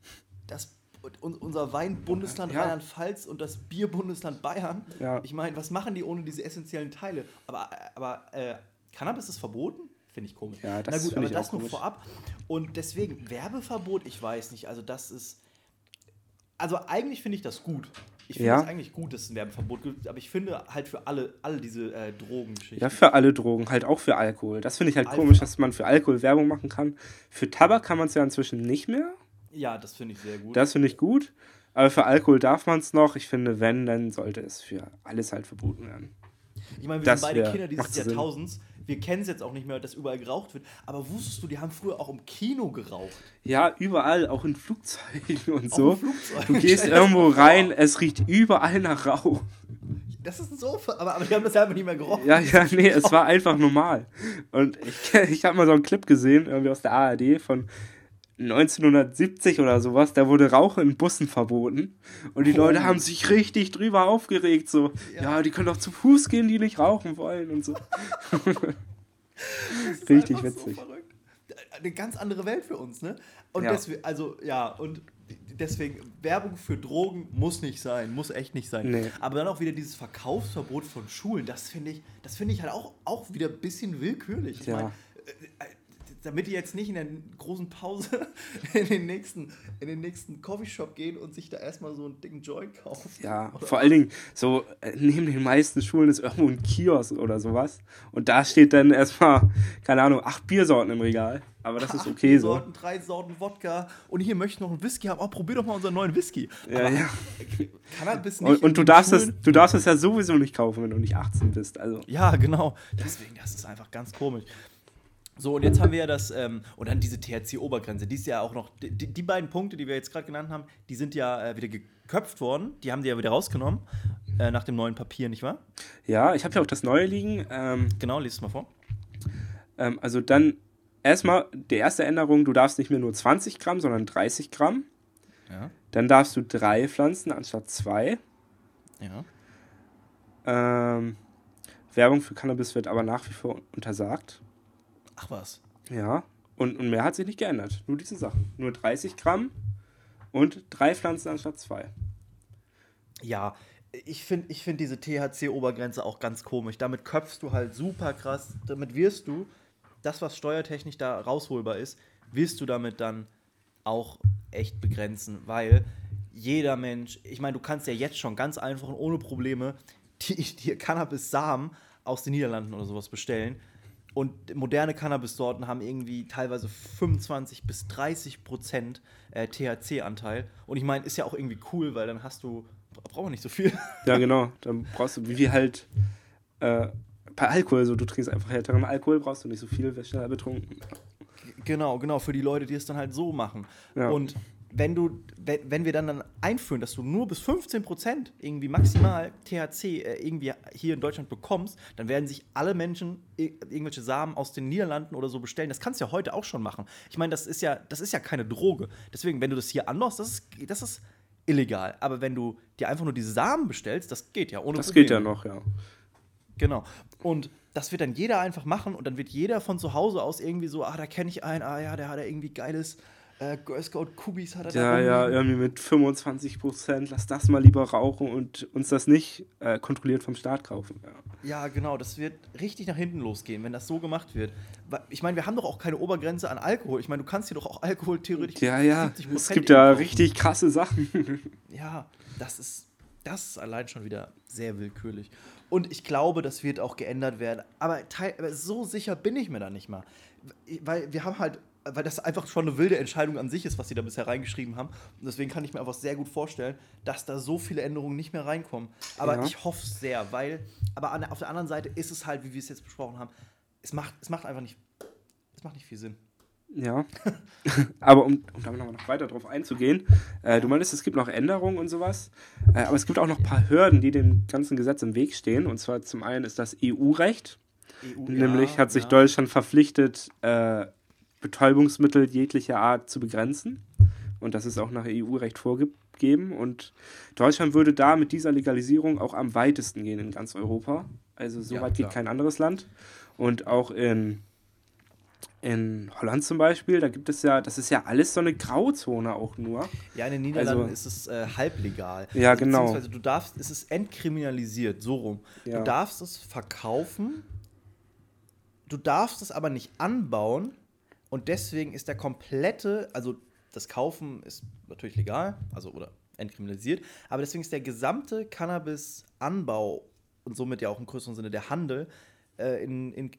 das, un- unser Weinbundesland Ja. Rheinland-Pfalz und das Bierbundesland Bayern. Ja. Ich meine, was machen die ohne diese essentiellen Teile? Aber, aber äh, Cannabis ist verboten? Finde ich komisch. Ja, das Na gut, aber das nur komisch. vorab. Und deswegen, Werbeverbot, ich weiß nicht. Also, das ist. Also, eigentlich finde ich das gut. Ich finde Ja. es eigentlich gut, dass es ein Werbeverbot gibt, aber ich finde halt für alle, alle diese äh, Drogengeschichten. Ja, für alle Drogen, halt auch für Alkohol. Das finde ich halt Alpha. komisch, dass man für Alkohol Werbung machen kann. Für Tabak kann man es ja inzwischen nicht mehr. Ja, das finde ich sehr gut. Das finde ich gut. Aber für Alkohol darf man es noch. Ich finde, wenn, dann sollte es für alles halt verboten werden. Ich meine, wir Das sind beide wär- Kinder dieses macht Sinn. Wir kennen es jetzt auch nicht mehr, dass überall geraucht wird. Aber wusstest du, die haben früher auch im Kino geraucht? Ja, überall, auch in Flugzeugen und Auch so. im Flugzeug. Du gehst irgendwo rein, es riecht überall nach Rauch. das ist so, aber, aber die haben das einfach nicht mehr gerochen. Ja, ja, nee, es war einfach normal. Und ich, ich habe mal so einen Clip gesehen, irgendwie aus der ARD von 1970 oder sowas, da wurde Rauchen in Bussen verboten. Und die oh. Leute haben sich richtig drüber aufgeregt. So, ja. ja. die können doch zu Fuß gehen, die nicht rauchen wollen und so. richtig witzig. So Eine ganz andere Welt für uns, ne? Und ja. deswegen, also ja, und deswegen, Werbung für Drogen muss nicht sein, muss echt nicht sein. Nee. Aber dann auch wieder dieses Verkaufsverbot von Schulen, das finde ich, das finde ich halt auch, auch wieder ein bisschen willkürlich. Ich ja. meine, äh, damit die jetzt nicht in der großen Pause in den nächsten, in den nächsten Coffeeshop gehen und sich da erstmal so einen dicken Joint kaufen. Ja, vor was? allen Dingen, so äh, neben den meisten Schulen ist irgendwo ein Kiosk oder sowas. Und da steht dann erstmal, keine Ahnung, acht Biersorten im Regal. Aber das ist okay so. Sorten, drei Sorten Wodka und hier möchte ich noch einen Whisky haben. Oh, probier doch mal unseren neuen Whisky. Ja, Aber ja. Cannabis nicht. Und, und du, darfst es, du darfst es ja sowieso nicht kaufen, wenn du nicht 18 bist. Also. Ja, genau. Deswegen, das ist einfach ganz komisch. So, und jetzt haben wir ja das, ähm, und dann diese THC-Obergrenze, die ist ja auch noch, die, die beiden Punkte, die wir jetzt gerade genannt haben, die sind ja äh, wieder geköpft worden, die haben die ja wieder rausgenommen, äh, nach dem neuen Papier, nicht wahr? Ja, ich habe ja auch das neue liegen. Ähm, genau, lies es mal vor. Ähm, also dann erstmal die erste Änderung, du darfst nicht mehr nur 20 Gramm, sondern 30 Gramm. Ja. Dann darfst du drei pflanzen anstatt zwei. Ja. Ähm, Werbung für Cannabis wird aber nach wie vor untersagt. Ach was. Ja, und, und mehr hat sich nicht geändert. Nur diese Sachen. Nur 30 Gramm und drei Pflanzen anstatt zwei. Ja, ich finde ich find diese THC-Obergrenze auch ganz komisch. Damit köpfst du halt super krass. Damit wirst du das, was steuertechnisch da rausholbar ist, wirst du damit dann auch echt begrenzen, weil jeder Mensch, ich meine, du kannst ja jetzt schon ganz einfach und ohne Probleme die, die Cannabis-Samen aus den Niederlanden oder sowas bestellen und moderne Cannabis-Sorten haben irgendwie teilweise 25 bis 30 Prozent äh, THC-Anteil. Und ich meine, ist ja auch irgendwie cool, weil dann hast du, braucht man nicht so viel. Ja, genau. Dann brauchst du, wie halt äh, bei Alkohol, so du trinkst einfach härteren Alkohol, brauchst du nicht so viel, wirst schneller betrunken. Genau, genau, für die Leute, die es dann halt so machen. Ja. Und wenn du, wenn, wenn wir dann, dann einführen, dass du nur bis 15% irgendwie maximal THC äh, irgendwie hier in Deutschland bekommst, dann werden sich alle Menschen irgendwelche Samen aus den Niederlanden oder so bestellen. Das kannst du ja heute auch schon machen. Ich meine, das ist ja, das ist ja keine Droge. Deswegen, wenn du das hier anmachst, das ist, das ist illegal. Aber wenn du dir einfach nur diese Samen bestellst, das geht ja ohne Das Probleme. geht ja noch, ja. Genau. Und das wird dann jeder einfach machen und dann wird jeder von zu Hause aus irgendwie so, ah, da kenne ich einen, ah ja, der hat ja irgendwie geiles äh, Girl Scout Kubis hat er Ja, ja, irgendwie mit 25 Prozent, lass das mal lieber rauchen und uns das nicht äh, kontrolliert vom Staat kaufen. Ja. ja, genau, das wird richtig nach hinten losgehen, wenn das so gemacht wird. Ich meine, wir haben doch auch keine Obergrenze an Alkohol. Ich meine, du kannst hier doch auch Alkohol theoretisch. Ja, ja, es gibt ja richtig krasse Sachen. ja, das ist, das ist allein schon wieder sehr willkürlich. Und ich glaube, das wird auch geändert werden. Aber, aber so sicher bin ich mir da nicht mal. Weil wir haben halt weil das einfach schon eine wilde Entscheidung an sich ist, was sie da bisher reingeschrieben haben. Und deswegen kann ich mir einfach sehr gut vorstellen, dass da so viele Änderungen nicht mehr reinkommen. Aber ja. ich hoffe es sehr, weil, aber an, auf der anderen Seite ist es halt, wie wir es jetzt besprochen haben, es macht, es macht einfach nicht, es macht nicht viel Sinn. Ja, aber um, um da noch weiter drauf einzugehen, äh, du meinst, es gibt noch Änderungen und sowas, äh, aber es gibt auch noch ein paar Hürden, die dem ganzen Gesetz im Weg stehen. Und zwar zum einen ist das EU-Recht. EU, Nämlich ja, hat sich ja. Deutschland verpflichtet, äh, Betäubungsmittel jeglicher Art zu begrenzen. Und das ist auch nach EU-Recht vorgegeben. Und Deutschland würde da mit dieser Legalisierung auch am weitesten gehen in ganz Europa. Also so ja, weit geht kein anderes Land. Und auch in, in Holland zum Beispiel, da gibt es ja, das ist ja alles so eine Grauzone auch nur. Ja, in den Niederlanden also, ist es äh, halblegal. Ja, also, genau. Beziehungsweise du darfst, es ist entkriminalisiert, so rum. Ja. Du darfst es verkaufen, du darfst es aber nicht anbauen und deswegen ist der komplette, also das Kaufen ist natürlich legal, also oder entkriminalisiert, aber deswegen ist der gesamte Cannabis-Anbau und somit ja auch im größeren Sinne der Handel äh, in, in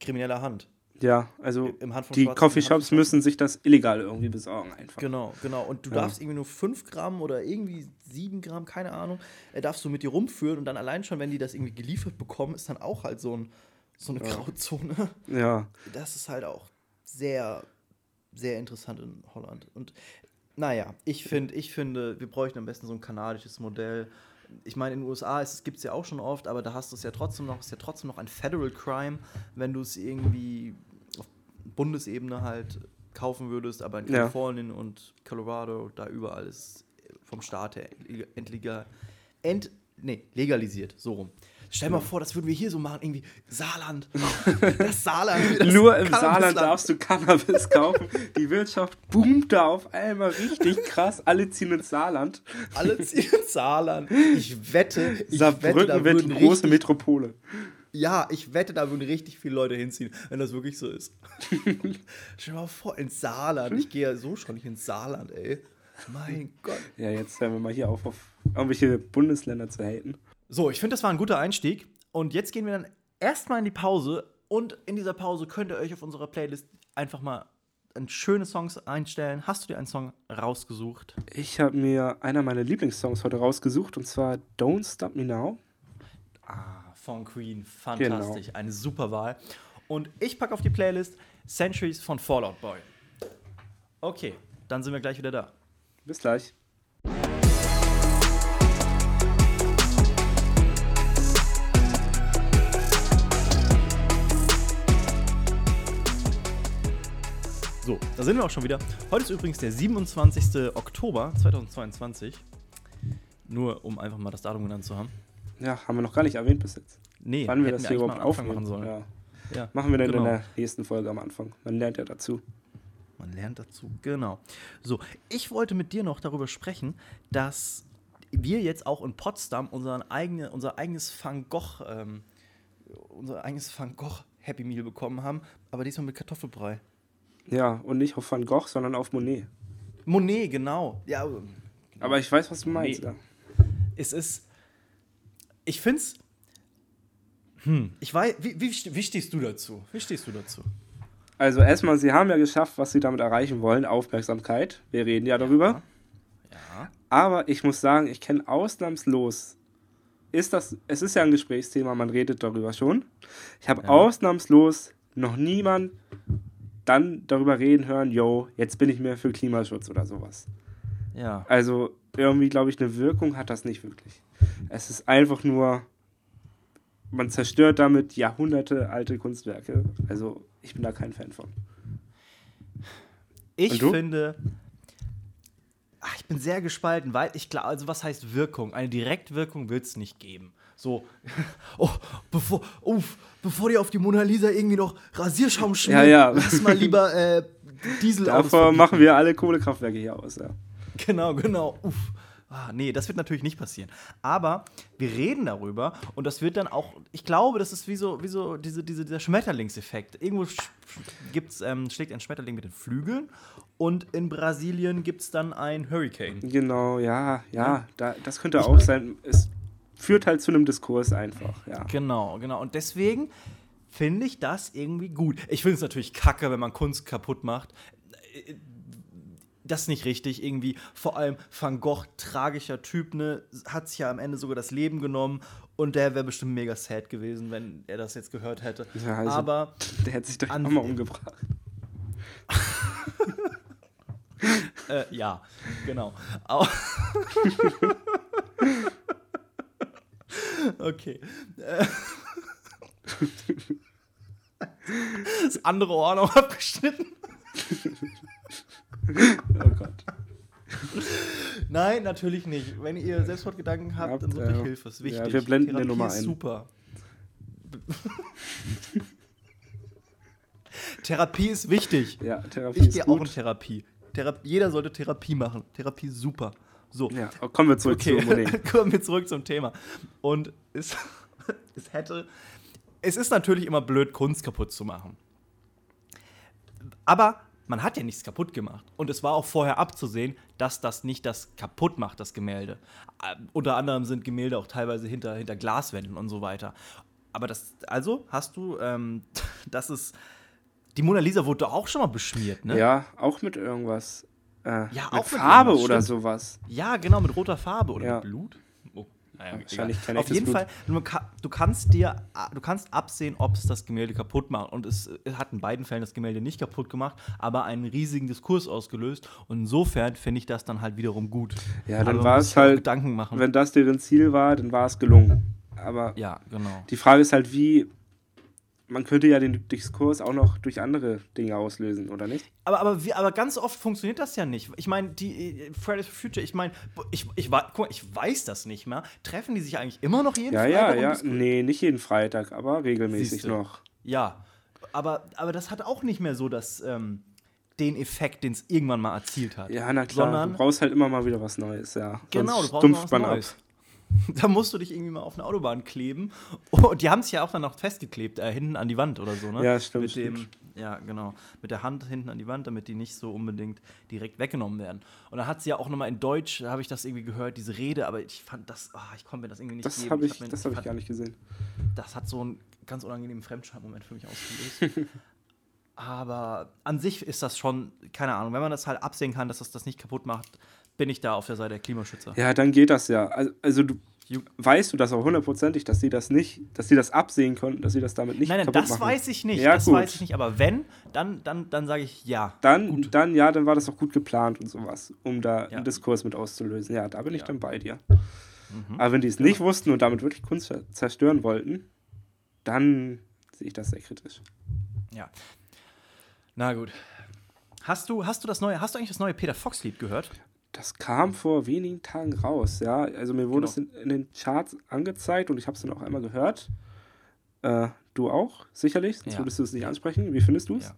krimineller Hand. Ja, also die Coffeeshops müssen sich das illegal irgendwie besorgen einfach. Genau, genau. Und du ja. darfst irgendwie nur 5 Gramm oder irgendwie 7 Gramm, keine Ahnung, äh, darfst du mit dir rumführen und dann allein schon, wenn die das irgendwie geliefert bekommen, ist dann auch halt so, ein, so eine ja. Grauzone. Ja. Das ist halt auch sehr, sehr interessant in Holland. Und naja, ich, find, ich finde, wir bräuchten am besten so ein kanadisches Modell ich meine, in den USA gibt es ja auch schon oft, aber da hast du es ja trotzdem noch, ist ja trotzdem noch ein Federal Crime, wenn du es irgendwie auf Bundesebene halt kaufen würdest, aber in Ja. Kalifornien und Colorado, da überall ist vom Staat her entlegal, ent, nee, legalisiert, so rum. Stell mal vor, das würden wir hier so machen, irgendwie Saarland. Das Saarland. Das Nur im. Saarland darfst du Cannabis kaufen. Die Wirtschaft boomt da auf einmal richtig krass. Alle ziehen ins Saarland. Alle ziehen ins Saarland. Ich wette, ich wette, Saarbrücken da wird eine große Metropole. Ja, ich wette, da würden richtig viele Leute hinziehen, wenn das wirklich so ist. Stell dir mal vor, ins Saarland. Ich gehe ja so schon nicht ins Saarland, ey. Mein Gott. Ja, jetzt hören wir mal hier auf, auf irgendwelche Bundesländer zu haten. So, ich finde, das war ein guter Einstieg. Und jetzt gehen wir dann erstmal in die Pause. Und in dieser Pause könnt ihr euch auf unserer Playlist einfach mal ein schöne Songs einstellen. Hast du dir einen Song rausgesucht? Ich habe mir einer meiner Lieblingssongs heute rausgesucht und zwar Don't Stop Me Now. Ah, von Queen. Fantastisch. Eine super Wahl. Und ich packe auf die Playlist Centuries von Fallout Boy. Okay, dann sind wir gleich wieder da. Bis gleich. So, da sind wir auch schon wieder. Heute ist übrigens der 27. Oktober 2022. Nur um einfach mal das Datum genannt zu haben. Ja, haben wir noch gar nicht erwähnt bis jetzt. Nee, Wann wir das hier überhaupt mal am Anfang aufnehmen machen sollen. Ja. Ja, Machen wir dann genau. in der nächsten Folge am Anfang. Man lernt ja dazu. Man lernt dazu, genau. So, ich wollte mit dir noch darüber sprechen, dass wir jetzt auch in Potsdam unseren eigene, unser eigenes Van Gogh, ähm, unser eigenes Van Gogh Happy Meal bekommen haben, aber diesmal mit Kartoffelbrei. Ja, und nicht auf Van Gogh, sondern auf Monet. Monet, genau. Ja, Aber ich weiß, was du meinst. Nee. Ja. es ist. Ich find's. Hm, ich weiß, wie, wie, wie stehst du dazu? Wie stehst du dazu? Also erstmal, sie haben ja geschafft, was sie damit erreichen wollen, Aufmerksamkeit. Wir reden ja darüber. Ja. Aber ich muss sagen, ich kenne ausnahmslos, ist das, es ist ja ein Gesprächsthema, man redet darüber schon. Ich habe Ja. ausnahmslos noch niemand dann darüber reden hören, yo, jetzt bin ich mehr für Klimaschutz oder sowas. Ja. Also irgendwie, glaube ich, eine Wirkung hat das nicht wirklich. Es ist einfach nur, man zerstört damit Jahrhunderte alte Kunstwerke. Also ich bin da kein Fan von. Ich finde, ach, ich bin sehr gespalten, weil ich glaube, also was heißt Wirkung? Eine Direktwirkung wird es nicht geben. So, oh, bevor, uff, bevor die auf die Mona Lisa irgendwie noch Rasierschaum schmieren, ja. lass mal lieber äh, Diesel Davor machen wir alle Kohlekraftwerke hier aus, ja. Genau, genau. Uff. Ah, nee, das wird natürlich nicht passieren. Aber wir reden darüber und das wird dann auch, ich glaube, das ist wie so, wie so diese, diese, dieser Schmetterlingseffekt. Irgendwo sch gibt's, ähm, schlägt ein Schmetterling mit den Flügeln und in Brasilien gibt es dann ein Hurricane. Genau, ja, ja, da, das könnte auch sein. Es führt halt zu einem Diskurs einfach, ja. Genau, genau. Und deswegen finde ich das irgendwie gut. Ich finde es natürlich kacke, wenn man Kunst kaputt macht. Das ist nicht richtig, irgendwie. Vor allem Van Gogh, tragischer Typ, ne, hat sich ja am Ende sogar das Leben genommen. Und der wäre bestimmt mega sad gewesen, wenn er das jetzt gehört hätte. Ja, also- Aber Der hätte sich doch An- mal umgebracht. Äh, ja, genau. Okay. Äh. Das andere Ohr noch abgeschnitten. Oh Gott. Nein, natürlich nicht. Wenn ihr Selbstmordgedanken habt, Habt, dann sucht euch Hilfe. Ist ja, wichtig. wir blenden eine Therapie Nummer ist ein. super. Therapie ist wichtig. Ja, Therapie Ich ist gehe auch in. Therapie. Thera jeder sollte Therapie machen. Therapie ist super. So. Ja, kommen wir zurück Okay, zu kommen wir zurück zum Thema. Und es, es hätte. Es ist natürlich immer blöd, Kunst kaputt zu machen. Aber man hat ja nichts kaputt gemacht. Und es war auch vorher abzusehen, dass das nicht das kaputt macht, das Gemälde. Äh, unter anderem sind Gemälde auch teilweise hinter, hinter Glaswänden und so weiter. Aber das, also hast du, ähm, das ist. Die Mona Lisa wurde doch auch schon mal beschmiert, ne? Ja, auch mit irgendwas. Äh, Ja, mit auch mit Farbe irgendwas, oder stimmt. sowas. Ja, genau, mit roter Farbe oder Ja. mit Blut. Oh, Naja, Wahrscheinlich egal. Auf jeden Blut. Fall, du, du kannst dir, du kannst absehen, ob es das Gemälde kaputt macht. Und es hat in beiden Fällen das Gemälde nicht kaputt gemacht, aber einen riesigen Diskurs ausgelöst. Und insofern finde ich das dann halt wiederum gut. Ja, dann war es halt, Gedanken machen. wenn das deren Ziel war, dann war es gelungen. Aber ja, genau. die Frage ist halt, wie. Man könnte ja den Diskurs auch noch durch andere Dinge auslösen, oder nicht? Aber, aber, aber ganz oft funktioniert das ja nicht. Ich meine, die äh, Fridays for Future, ich meine, ich, ich, guck mal, ich weiß das nicht mehr. Treffen die sich eigentlich immer noch jeden Ja, Freitag? ja, ja. diskutieren? Nee, nicht jeden Freitag, aber regelmäßig Siehste. noch. Ja, aber, aber das hat auch nicht mehr so das, ähm, den Effekt, den es irgendwann mal erzielt hat. Ja, na klar. Sondern, du brauchst halt immer mal wieder was Neues, ja. genau, du Sonst brauchst mal stumpft was man ab. Da musst du dich irgendwie mal auf eine Autobahn kleben. Und die haben es ja auch dann noch festgeklebt, äh, hinten an die Wand oder so, ne? Ja, stimmt, Mit dem, stimmt. ja, genau. Mit der Hand hinten an die Wand, damit die nicht so unbedingt direkt weggenommen werden. Und dann hat sie ja auch nochmal in Deutsch, da habe ich das irgendwie gehört, diese Rede, aber ich fand das, ah, ich konnte mir das irgendwie nicht Das geben. habe ich, hab mir- das hab ich gar nicht gesehen. das hat so einen ganz unangenehmen Fremdscham-Moment für mich ausgelöst. Aber an sich ist das schon, keine Ahnung, wenn man das halt absehen kann, dass das das nicht kaputt macht, bin ich da auf der Seite der Klimaschützer. Ja, dann geht das ja. Also, also du weißt du das auch hundertprozentig, dass sie das nicht, dass sie das absehen konnten, dass sie das damit nicht nein, nein, das machen. weiß ich nicht. Ja, das gut. weiß ich nicht. Aber wenn, dann, dann, dann sage ich ja. Dann, dann, ja, dann war das auch gut geplant und sowas, um da Ja. einen Diskurs mit auszulösen. Ja, da bin ich Ja. dann bei dir. Mhm. Aber wenn die es nicht wussten und damit wirklich Kunst zer- zerstören wollten, dann sehe ich das sehr kritisch. Ja. Na gut. Hast du, hast du das neue, hast du eigentlich das neue Peter Fox-Lied gehört? Das kam vor wenigen Tagen raus, ja. Also mir wurde Genau. es in, in den Charts angezeigt und ich habe es dann auch einmal gehört. Äh, du auch, sicherlich, sonst Ja. würdest du es nicht ansprechen. Wie findest du es? Ja.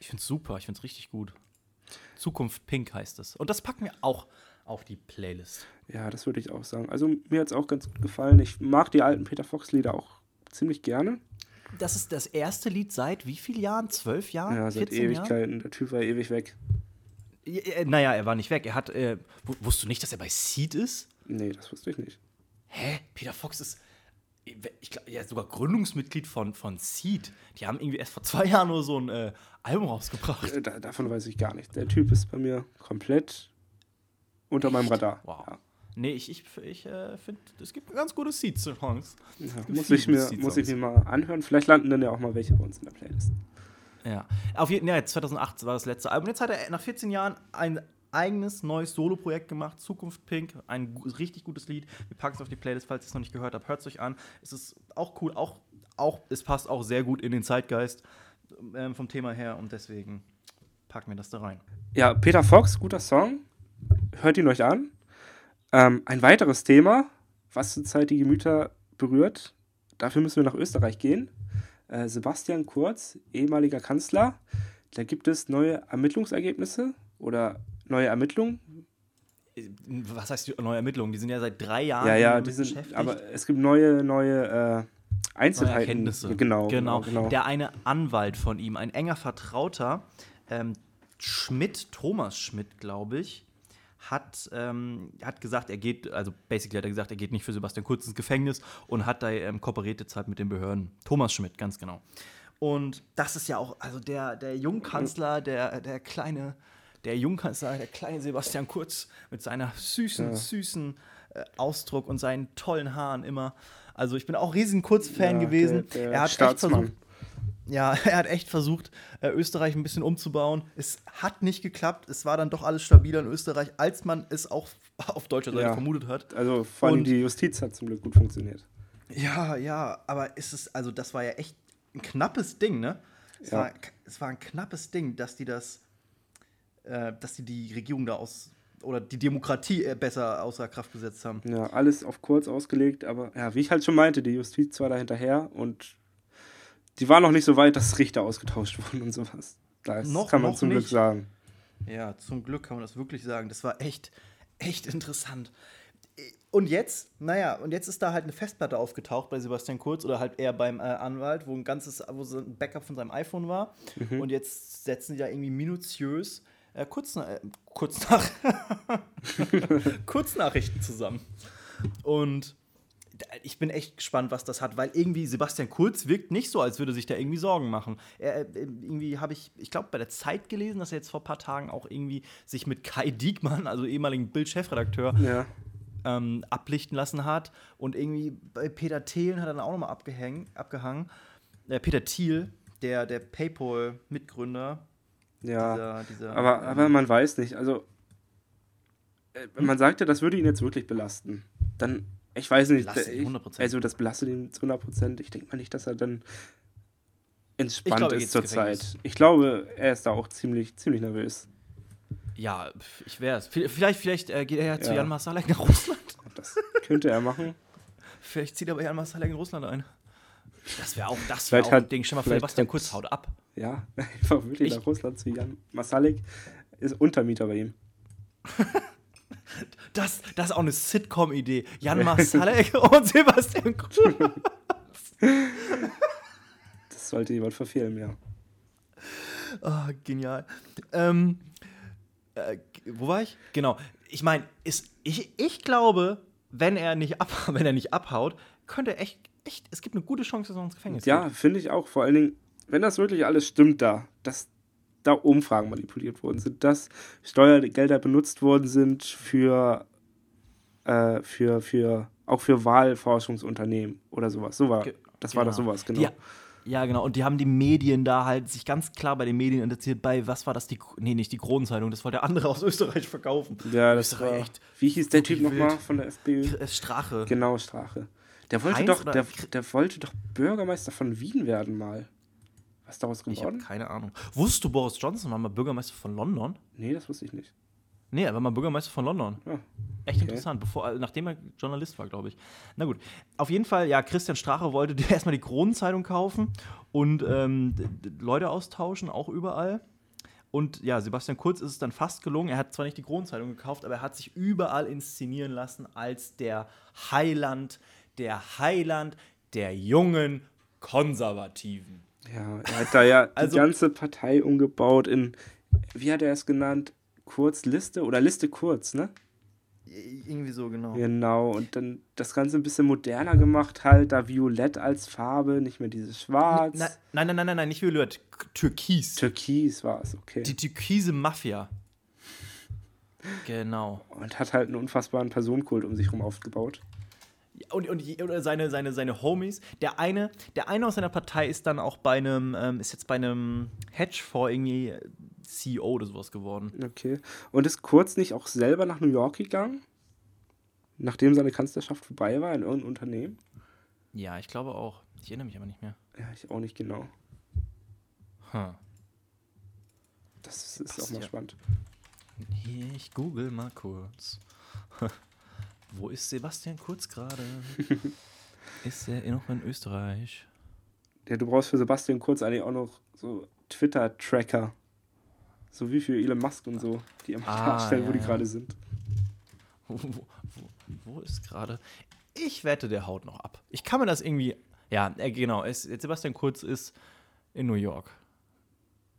Ich find's super, ich find's richtig gut. Zukunft Pink heißt es. Und das packen wir auch auf die Playlist. Ja, das würde ich auch sagen. Also mir hat es auch ganz gut gefallen. Ich mag die alten Peter Fox-Lieder auch ziemlich gerne. Das ist das erste Lied seit wie vielen Jahren? Zwölf Jahren? Ja, seit 14 Jahren? Ewigkeiten. Der Typ war ewig weg. Ja, äh, Naja, er war nicht weg. Er hat. Äh, wu- wusstest du nicht, dass er bei Seed ist? Nee, das wusste ich nicht. Hä? Peter Fox ist. Ich glaube, ja, sogar Gründungsmitglied von, von Seed. Die haben irgendwie erst vor zwei Jahren nur so ein äh, Album rausgebracht. Äh, Da, davon weiß ich gar nicht. Der Typ ist bei mir komplett unter meinem Radar. Wow. Ja. Nee, ich, ich, ich äh, finde, es gibt ganz gute Seed-Songs. Ja, muss, ich mir, muss ich mir mal anhören. Vielleicht landen dann ja auch mal welche bei uns in der Playlist. Ja. Auf jeden ja, 2008 war das letzte Album. Jetzt hat er nach 14 Jahren ein eigenes neues Solo-Projekt gemacht, Zukunft Pink. Ein richtig gutes Lied. Wir packen es auf die Playlist, falls ihr es noch nicht gehört habt. Hört es euch an. Es ist auch cool. Auch, auch, es passt auch sehr gut in den Zeitgeist ähm, vom Thema her und deswegen packen wir das da rein. Ja, Peter Fox, guter Song. Hört ihn euch an. Ähm, ein weiteres Thema, was zurzeit die Gemüter berührt. Dafür müssen wir nach Österreich gehen. Äh, Sebastian Kurz, ehemaliger Kanzler. Da gibt es neue Ermittlungsergebnisse oder neue Ermittlungen. Was heißt die neue Ermittlungen? Die sind ja seit drei Jahren ja, ja, die sind, beschäftigt. aber es gibt neue, neue äh, Neue Einzelheiten. Erkenntnisse. Genau, genau. genau, genau. Der eine Anwalt von ihm, ein enger Vertrauter, ähm, Schmidt, Thomas Schmidt, glaube ich, hat, ähm, hat gesagt, er geht, also basically hat er gesagt, er geht nicht für Sebastian Kurz ins Gefängnis und hat da ähm, kooperiert jetzt halt mit den Behörden. Thomas Schmidt, ganz genau. Und das ist ja auch, also der, der Jungkanzler, der, der kleine, der Jungkanzler, der kleine Sebastian Kurz mit seiner süßen, Ja. süßen äh, Ausdruck und seinen tollen Haaren immer. Also ich bin auch riesen Kurz-Fan Ja, gewesen. der- der er hat echt Staatsmann. versucht, ja, er hat echt versucht, äh, Österreich ein bisschen umzubauen. Es hat nicht geklappt. Es war dann doch alles stabiler in Österreich, als man es auch auf deutscher Seite Ja. vermutet hat. Also vor allem Und- die Justiz hat zum Glück gut funktioniert. Ja, ja, aber ist es, also das war ja echt ein knappes Ding, ne? Es, Ja. war, es war ein knappes Ding, dass die das, äh, dass die die Regierung da aus, oder die Demokratie äh, besser außer Kraft gesetzt haben. Ja, alles auf kurz ausgelegt, aber ja, wie ich halt schon meinte, die Justiz war da hinterher und die war noch nicht so weit, dass Richter ausgetauscht wurden und sowas. Das Noch- kann man zum Glück nicht. sagen. Ja, zum Glück kann man das wirklich sagen. Das war echt, echt interessant. Und jetzt, naja, und jetzt ist da halt eine Festplatte aufgetaucht bei Sebastian Kurz oder halt eher beim äh, Anwalt, wo ein ganzes, wo so ein Backup von seinem iPhone war. Und jetzt setzen die da irgendwie minutiös äh, kurz, äh, kurz nach Kurznachrichten zusammen. Und ich bin echt gespannt, was das hat, weil irgendwie Sebastian Kurz wirkt nicht so, als würde sich da irgendwie Sorgen machen. Er, äh, irgendwie habe ich, ich glaube, bei der Zeit gelesen, dass er jetzt vor ein paar Tagen auch irgendwie sich mit Kai Diekmann, also ehemaligen Bild-Chefredakteur, Ja. ähm, ablichten lassen hat. Und irgendwie bei Peter Thelen hat er dann auch nochmal abgehangen. Äh, Peter Thiel, der, der Paypal-Mitgründer. Ja, dieser- dieser, aber, ähm, aber man weiß nicht. Also, äh, man sagt ja, das würde ihn jetzt wirklich belasten. Dann, ich weiß nicht. Ihn ich, 100%. also, das belastet ihn zu 100 Prozent. Ich denke mal nicht, dass er dann entspannt glaube, ist zur ins Gefängnis. Zeit. Ich glaube, er ist da auch ziemlich, ziemlich nervös. Ja, ich wär's. V- Vielleicht, vielleicht äh, geht er ja zu Ja. Jan Masalek nach Russland. Das könnte er machen. Vielleicht zieht er bei Jan Masalek in Russland ein. Das wäre auch, das Vielleicht wäre auch hat- ein Ding. Stell mal vor, vielleicht Sebastian Kurz haut ab. Ja, einfach wirklich Ich- nach Russland zu Jan Masalik. Ist Untermieter bei ihm. Das, das ist auch eine Sitcom-Idee. Jan Masalek und Sebastian Kurz. Das sollte jemand verfilmen, ja. Ah, genial. Ähm, äh, wo war ich? Genau. Ich meine, ich, ich glaube, wenn er, nicht ab, wenn er nicht abhaut, könnte er echt, echt, es gibt eine gute Chance, dass er ins Gefängnis Ja, geht. finde ich auch. Vor allen Dingen, wenn das wirklich alles stimmt da, dass da Umfragen manipuliert worden sind, dass Steuergelder benutzt worden sind für, äh, für, für auch für Wahlforschungsunternehmen oder sowas. So war, das war doch genau. sowas, genau. Die, ja, genau. Und die haben die Medien da halt sich ganz klar bei den Medien interessiert, bei, was war das, die, nee, nicht die Kronenzeitung, das wollte der andere aus Österreich verkaufen. Ja, das Österreich war, echt wie hieß der Typ nochmal von der FPÖ? Äh, Strache. Genau, Strache. Der wollte Heinz doch, der, der wollte doch Bürgermeister von Wien werden mal. Was daraus Ich habe geworden? keine Ahnung. Wusstest du, Boris Johnson war mal Bürgermeister von London? Nee, das wusste ich nicht. Nee, er war mal Bürgermeister von London. Ja. Echt Okay. interessant, bevor, äh, nachdem er Journalist war, glaube ich. Na gut. Auf jeden Fall, ja, Christian Strache wollte erstmal die Kronenzeitung kaufen und ähm, Leute austauschen, auch überall. Und ja, Sebastian Kurz ist es dann fast gelungen. Er hat zwar nicht die Kronenzeitung gekauft, aber er hat sich überall inszenieren lassen als der Heiland, der Heiland der jungen Konservativen. Ja, er hat da ja Also- die ganze Partei umgebaut in, wie hat er es genannt? Kurzliste oder Liste kurz, ne? Irgendwie so, genau. Genau, und dann das Ganze ein bisschen moderner gemacht, halt da Violett als Farbe, nicht mehr dieses Schwarz. Na, nein, nein, nein, nein, nein, nicht Violett, Türkis. Türkis war es, okay. Die türkise Mafia. Genau. Und hat halt einen unfassbaren Personenkult um sich herum aufgebaut. Und, und seine, seine, seine Homies. Der eine, der eine aus seiner Partei ist dann auch bei einem, ähm, ist jetzt bei einem Hedgefonds irgendwie äh, CEO oder sowas geworden. Okay. Und ist Kurz nicht auch selber nach New York gegangen? Nachdem seine Kanzlerschaft vorbei war in irgendeinem Unternehmen? Ja, ich glaube auch. Ich erinnere mich aber nicht mehr. Ja, ich auch nicht genau. Hm. Das ist, ist auch mal ja. spannend. Ich google mal kurz. Wo ist Sebastian Kurz gerade? ist er noch in Österreich? Ja, du brauchst für Sebastian Kurz eigentlich auch noch so Twitter-Tracker. So wie für Elon Musk und so, die immer Ah, darstellen, wo ja, die ja. gerade sind. Wo, wo, wo, wo ist gerade? Ich wette, der haut noch ab. Ich kann mir das irgendwie. Ja, äh, genau. Es, Sebastian Kurz ist in New York.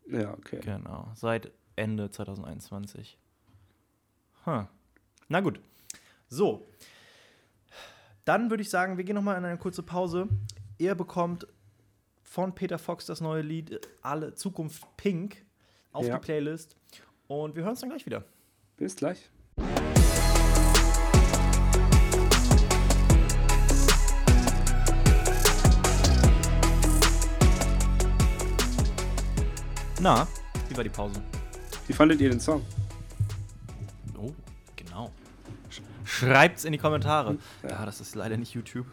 Ja, okay. Genau. Seit Ende 2021. Hm. Na gut. So. Dann würde ich sagen, wir gehen nochmal in eine kurze Pause. Ihr bekommt von Peter Fox das neue Lied äh, Alle Zukunft Pink auf Ja. die Playlist. Und wir hören uns dann gleich wieder. Bis gleich. Na, wie war die Pause? Wie fandet ihr den Song? Schreibt's in die Kommentare. Ja. Ja, das ist leider nicht YouTube.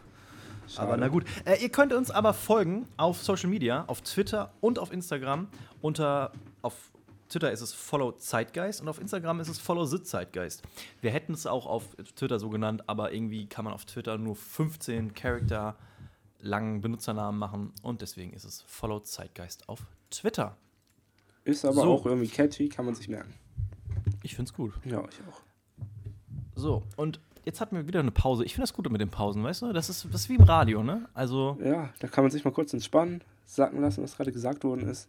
Schade. Aber na gut. Äh, ihr könnt uns aber folgen auf Social Media, auf Twitter und auf Instagram. Unter auf Twitter ist es Follow Zeitgeist und auf Instagram ist es Follow the Zeitgeist. Wir hätten es auch auf Twitter so genannt, aber irgendwie kann man auf Twitter nur 15 Charakter langen Benutzernamen machen und deswegen ist es Follow Zeitgeist auf Twitter. Ist aber So. auch irgendwie catchy, kann man sich merken. Ich find's gut. Ja, ich auch. So, und jetzt hatten wir wieder eine Pause. Ich finde das gut mit den Pausen, weißt du? Das ist, das ist wie im Radio, ne? Also, Ja, da kann man sich mal kurz entspannen, sacken lassen, was gerade gesagt worden ist.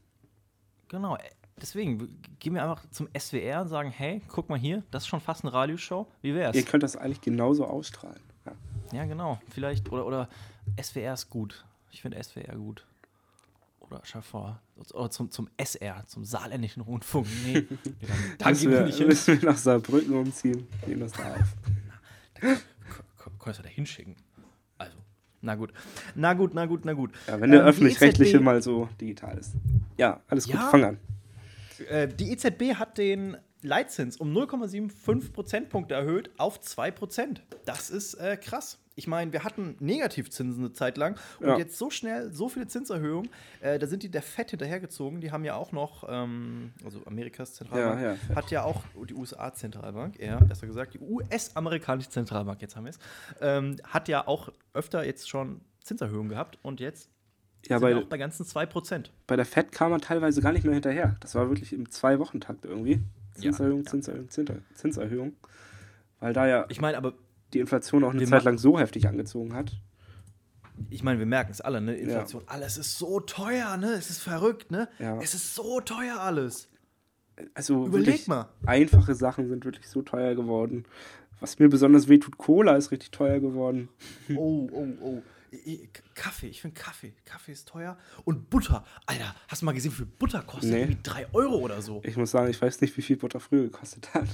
genau. äh, Deswegen gehen wir einfach zum SWR und sagen: Hey, guck mal hier, das ist schon fast eine Radioshow. Wie wär's? Ihr könnt das eigentlich genauso ausstrahlen. Ja. Ja, genau. Vielleicht, oder, oder SWR ist gut. Ich finde SWR gut. Oder schau vor. Oder zum, zum SR, zum Saarländischen Rundfunk. Nee, dann, Müssen wir nicht hin. müssen wir nach Saarbrücken umziehen, nehmen das da auf. konntest du da hinschicken. Also, na gut. Na gut, na gut, na gut. Ja, wenn der Ähm, öffentlich-rechtliche EZB mal so digital ist. Ja, alles gut, Ja. fang an. Äh, die EZB hat den Leitzins um 0,75 Prozentpunkte erhöht auf 2 Prozent. Das ist äh, krass. Ich meine, wir hatten Negativzinsen eine Zeit lang und Ja. jetzt so schnell so viele Zinserhöhungen, äh, da sind die der Fett hinterhergezogen. Die haben ja auch noch, ähm, also Amerikas Zentralbank, Ja, ja, hat ja auch die USA-Zentralbank, eher besser gesagt, die US-amerikanische Zentralbank, jetzt haben wir es, ähm, hat ja auch öfter jetzt schon Zinserhöhungen gehabt und jetzt Ja, sind wir bei, auch bei ganzen 2 Prozent. bei der FED kam man teilweise gar nicht mehr hinterher. Das war wirklich im Zwei-Wochen-Takt irgendwie. Zinserhöhung. Zinserhöhung, Zinser- Zinserhöhung. Weil da ja Ich meine, aber die Inflation auch eine Wir Zeit lang so heftig angezogen hat. ich meine, wir merken es alle, ne? Inflation, alles ist so teuer, ne? Es ist verrückt, ne? Ja. Es ist so teuer alles. Also Überleg mal. einfache Sachen sind wirklich so teuer geworden. Was mir besonders wehtut, Cola ist richtig teuer geworden. Oh, oh, oh. Kaffee, ich finde Kaffee. Kaffee ist teuer. Und Butter. Alter, hast du mal gesehen, wie viel Butter kostet? Nee. Irgendwie 3 Euro oder so. Ich muss sagen, ich weiß nicht, wie viel Butter früher gekostet hat.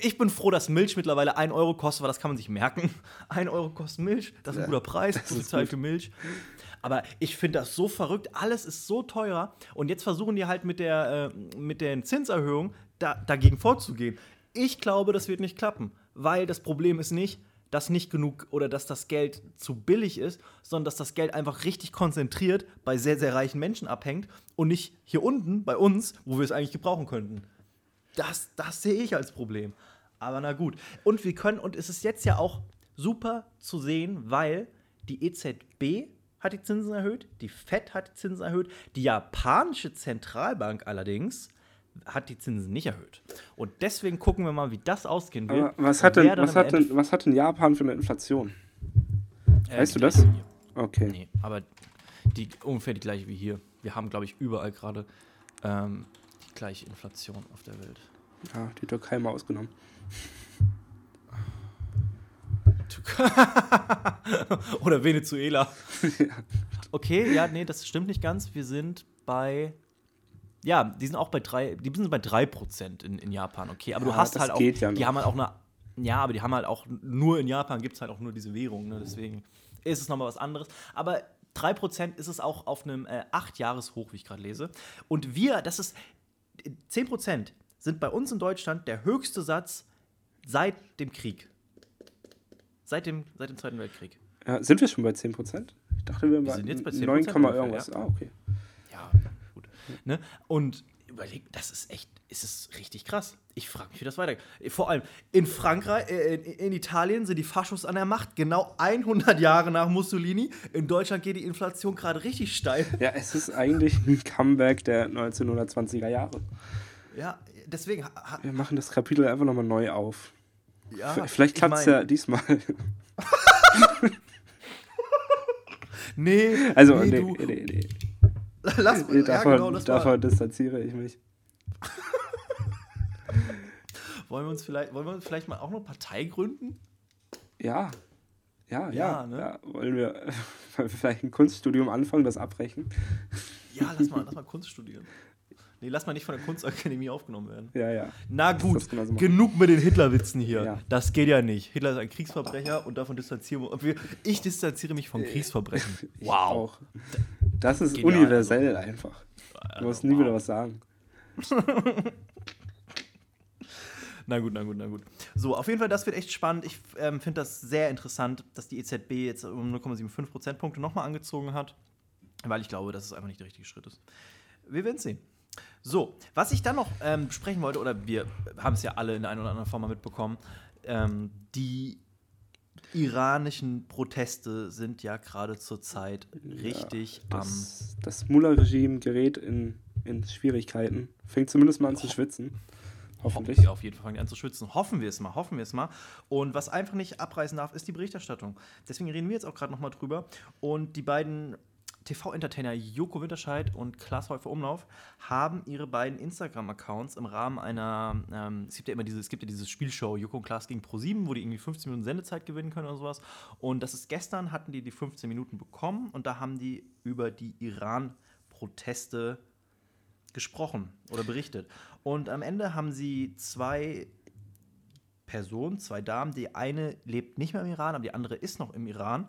Ich bin froh, dass Milch mittlerweile 1 Euro kostet, weil das kann man sich merken. 1 Euro kostet Milch, das ist ein guter Preis, gute ist Zeit für Milch. Aber ich finde das so verrückt, alles ist so teuer. Und jetzt versuchen die halt mit der äh, mit den Zinserhöhungen da, dagegen vorzugehen. Ich glaube, das wird nicht klappen, weil das Problem ist nicht, dass nicht genug oder dass das Geld zu billig ist, sondern dass das Geld einfach richtig konzentriert bei sehr, sehr reichen Menschen abhängt und nicht hier unten bei uns, wo wir es eigentlich gebrauchen könnten. Das, das sehe ich als Problem. Aber na gut. Und wir können, und es ist jetzt ja auch super zu sehen, weil die EZB hat die Zinsen erhöht, die FED hat die Zinsen erhöht, die japanische Zentralbank allerdings hat die Zinsen nicht erhöht. Und deswegen gucken wir mal, wie das ausgehen wird. Aber was hat, denn, was, hat denn, was hat denn Japan für eine Inflation? Äh, weißt du das? Okay. Nee, aber die, ungefähr die gleiche wie hier. Wir haben, glaube ich, überall gerade ähm, die gleiche Inflation auf der Welt. Ja, die Türkei mal ausgenommen. Oder Venezuela. Okay, ja, nee, das stimmt nicht ganz. Wir sind bei. Ja, die sind auch bei drei, die sind bei 3% in, in Japan, okay. Aber du Ja, hast das halt auch. geht ja die haben halt auch eine. Ja, aber die haben halt auch nur in Japan gibt es halt auch nur diese Währung, ne? Deswegen ist es nochmal was anderes. Aber 3% ist es auch auf einem äh, 8-Jahres-Hoch, wie ich gerade lese. Und wir, das ist 10% sind bei uns in Deutschland der höchste Satz seit dem Krieg. Seit dem, seit dem Zweiten Weltkrieg. Ja, sind wir schon bei 10%? Ich dachte, wir, Wir waren sind jetzt bei 10% 9, ungefähr, irgendwas. ja. Ah, okay. Ja, gut. Ne? Und überleg, das ist echt, ist es richtig krass. Ich frage mich, wie das weitergeht. Vor allem in Frankreich, äh, in, in Italien sind die Faschos an der Macht, genau 100 Jahre nach Mussolini. In Deutschland geht die Inflation gerade richtig steil. Ja, es ist eigentlich ein Comeback der 1920er Jahre. Ja, deswegen. Wir machen das Kapitel einfach nochmal neu auf. Ja, Vielleicht ich klappt es ja diesmal. Nee, Also, nee, nee, du, nee, nee. lass mal. Ja, Davon, genau, davon distanziere ich mich. Wollen wir uns vielleicht, wollen wir uns vielleicht mal auch eine Partei gründen? Ja. Ja, ja. Ja, Ja, ne? Wollen wir wollen wir vielleicht ein Kunststudium anfangen, das abbrechen? Ja, lass mal, lass mal Kunst studieren. Nee, lass mal nicht von der Kunstakademie aufgenommen werden. Ja, ja. Na gut, machen. genug mit den Hitlerwitzen hier. Ja. Das geht ja nicht. Hitler ist ein Kriegsverbrecher und davon distanzieren wir. Ich distanziere mich von Kriegsverbrechen. Äh, Ich Wow. Das ist Genial, universell einfach. Du musst nie wow. wieder was sagen. Na gut, na gut, na gut. So, auf jeden Fall, das wird echt spannend. Ich ähm, finde das sehr interessant, dass die EZB jetzt um 0,75 Prozentpunkte nochmal angezogen hat, weil ich glaube, dass es einfach nicht der richtige Schritt ist. Wir werden sehen. So, was ich dann noch ähm, besprechen wollte, oder wir haben es ja alle in einer oder anderen Form mal mitbekommen, ähm, die iranischen Proteste sind ja gerade zurzeit richtig am. Das, das Mullah-Regime gerät in, in Schwierigkeiten. Fängt zumindest mal an zu schwitzen. Hoffentlich. Auf jeden Fall fangen an zu schwitzen. Hoffen wir es mal, hoffen wir es mal. Und was einfach nicht abreißen darf, ist die Berichterstattung. Deswegen reden wir jetzt auch gerade noch mal drüber. Und die beiden TV-Entertainer Joko Winterscheid und Klaas Häufer Umlauf haben ihre beiden Instagram-Accounts im Rahmen einer, ähm, es gibt ja immer diese, es gibt ja diese Spielshow Joko und Klaas gegen Pro7, wo die irgendwie 15 Minuten Sendezeit gewinnen können oder sowas. Und das ist gestern, hatten die die 15 Minuten bekommen und da haben die über die Iran-Proteste gesprochen oder berichtet. Und am Ende haben sie zwei Personen, zwei Damen, die eine lebt nicht mehr im Iran, aber die andere ist noch im Iran,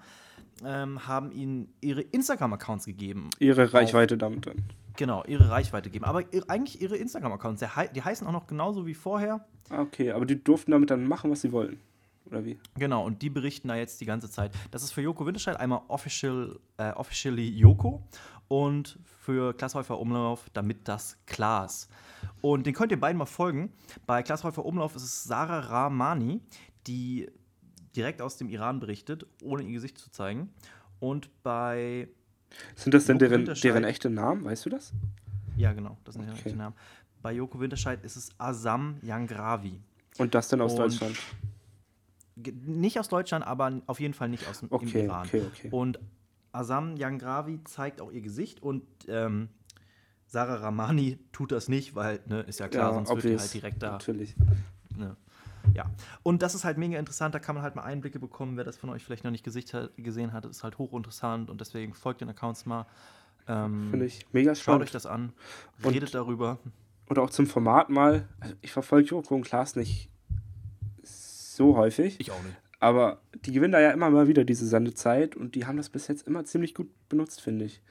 ähm, haben ihnen ihre Instagram-Accounts gegeben. Ihre Reichweite damit dann. Genau, ihre Reichweite geben. Aber eigentlich ihre Instagram-Accounts, die heißen auch noch genauso wie vorher. Ah, Okay, aber die durften damit dann machen, was sie wollen. Oder wie? Genau, und die berichten da jetzt die ganze Zeit. Das ist für Joko Winterscheid einmal official, äh, officially Joko und für Klasshäufer Umlauf, damit das Klaas. Und den könnt ihr beiden mal folgen. Bei Klasshäufer Umlauf ist es Sarah Rahmani, die direkt aus dem Iran berichtet, ohne ihr Gesicht zu zeigen. Und bei, Sind das denn deren, deren echte Namen? Weißt du das? ja genau, das sind Okay. okay. Namen. Bei Joko Winterscheid ist es Asam Yangravi. Und das dann aus Und- Deutschland? Nicht aus Deutschland, aber auf jeden Fall nicht aus dem Okay, Iran. okay, okay. Und Asam Yangravi zeigt auch ihr Gesicht und ähm, Sarah Ramani tut das nicht, weil, ne, ist ja klar, sonst wird die obvious. halt direkt da. Natürlich. Ne. Ja. Und das ist halt mega interessant, da kann man halt mal Einblicke bekommen. Wer das von euch vielleicht noch nicht gesehen hat, ist halt hochinteressant und deswegen folgt den Accounts mal. Ähm, Finde ich mega Schaut spannend. euch das an, Und- redet darüber. Oder auch zum Format mal. Also ich verfolge Joko und Klaas nicht so häufig. Ich auch nicht. Aber die gewinnen da ja immer mal wieder diese Sendezeit und die haben das bis jetzt immer ziemlich gut benutzt, finde ich.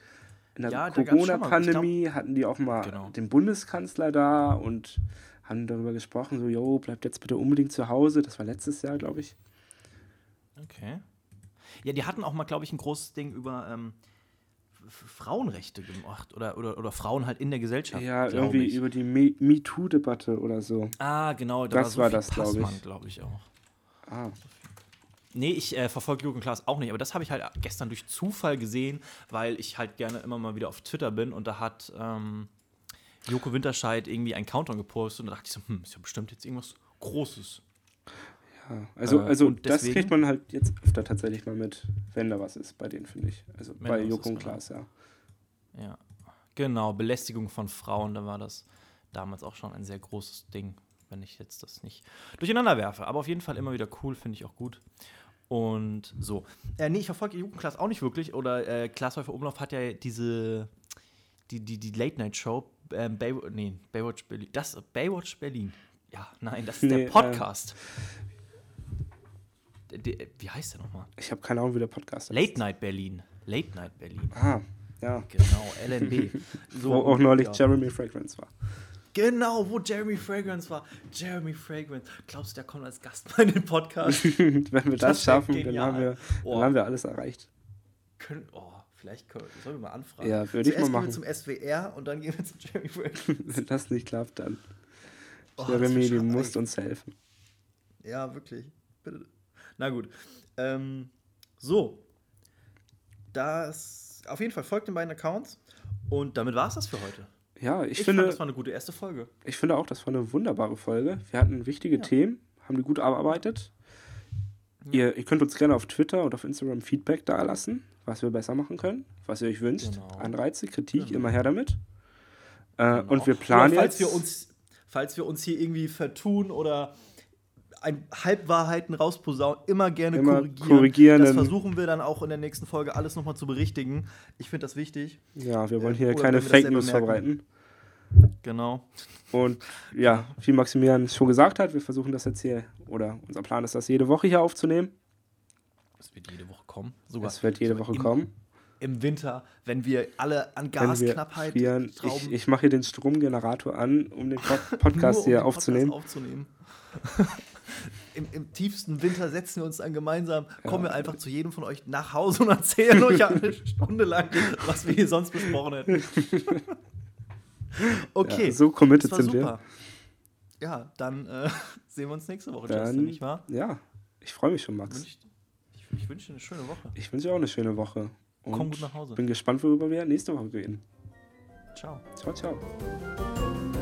In der Ja, Corona-Pandemie hatten die auch mal Genau. den Bundeskanzler da und haben darüber gesprochen, so, jo, bleibt jetzt bitte unbedingt zu Hause. Das war letztes Jahr, glaube ich. Okay. Ja, die hatten auch mal, glaube ich, ein großes Ding über ähm, Frauenrechte gemacht oder, oder, oder Frauen halt in der Gesellschaft. Ja, irgendwie ich. über die Me- MeToo-Debatte oder so. Ah, genau, da Das war, war Sophie das, glaub ich. Glaube ich auch. Ah, Nee, ich äh, verfolge Jürgen Klaas auch nicht, aber das habe ich halt gestern durch Zufall gesehen, weil ich halt gerne immer mal wieder auf Twitter bin und da hat ähm, Joko Winterscheid irgendwie einen Countdown gepostet und da dachte ich so, hm, ist ja bestimmt jetzt irgendwas Großes. ja. Also, Äh, also das deswegen- kriegt man halt jetzt öfter tatsächlich mal mit, wenn da was ist bei denen, finde ich. Also bei Joko und genau. Klaas, ja. Ja, genau, Belästigung von Frauen, da war das damals auch schon ein sehr großes Ding, wenn ich jetzt das nicht durcheinander werfe. Aber auf jeden Fall immer wieder cool, finde ich auch gut. Und so. Äh, nee, ich verfolge Jugendklass auch nicht wirklich. Oder äh, Glashäufer Umlauf hat ja diese, die, die, die Late-Night-Show, ähm, Bay, nee, Baywatch Berlin. Das, Baywatch Berlin. Ja, nein, das ist Nee, der äh, Podcast. Der- wie heißt der nochmal? Ich habe keine Ahnung, wie der Podcast Late Night Berlin. Late Night Berlin. Ah, ja. Genau, LNB. Wo auch neulich ja. Jeremy Fragrance war. Genau, wo Jeremy Fragrance war. Jeremy Fragrance. Glaubst du, der kommt als Gast in den Podcast? Wenn wir das, Das schaffen, dann haben, wir, Oh. dann haben wir alles erreicht. Können, oh, vielleicht können, sollen wir mal anfragen. Ja, würde ich Zuerst mal gehen machen. wir zum SWR und dann gehen wir zu Jeremy Fragrance. Wenn das nicht klappt, dann. Oh, Jeremy, du musst uns helfen. Ja, wirklich. Bitte. Na gut. Ähm, so. Das. Auf jeden Fall folgt den beiden Accounts. Und damit war es das für heute. Ja, ich, Ich, finde, fand, das war eine gute erste Folge. ich finde auch, das war eine wunderbare Folge. Wir hatten wichtige Ja. Themen, haben die gut erarbeitet. Ihr, ihr könnt uns gerne auf Twitter und auf Instagram Feedback da lassen, was wir besser machen können, was ihr euch wünscht. Genau. Anreize, Kritik, Genau. immer her damit. Äh, Genau. Und wir planen oder falls jetzt. Wir uns, falls wir uns hier irgendwie vertun oder ein Halbwahrheiten rausposaunen, immer gerne Immer korrigieren. korrigieren, Das versuchen wir dann auch in der nächsten Folge alles nochmal zu berichtigen. Ich finde das wichtig. ja, wir wollen äh, hier oder keine Fake News verbreiten. Genau. Und ja, wie Maximilian schon gesagt hat, wir versuchen das jetzt hier, oder unser Plan ist das jede Woche hier aufzunehmen. Das wird jede Woche kommen. Sogar, Das wird jede Woche im, kommen. Im Winter, wenn wir alle an Gasknappheit frieren. trauben. Ich, ich mache hier den Stromgenerator an, um den Podcast um hier den aufzunehmen. Podcast aufzunehmen. Im, Im tiefsten Winter setzen wir uns dann gemeinsam, kommen wir einfach zu jedem von euch nach Hause und erzählen euch eine Stunde lang, was wir hier sonst besprochen hätten. Okay, Ja, so committed sind wir. super. Ja, dann äh, sehen wir uns nächste Woche, Dann, Justin, nicht wahr? Ja, ich freue mich schon, Max. Ich wünsche dir eine schöne Woche. Ich wünsche dir auch eine schöne Woche. Und Komm gut nach Hause. bin gespannt, worüber wir nächste Woche reden. Ciao. Ciao, ciao.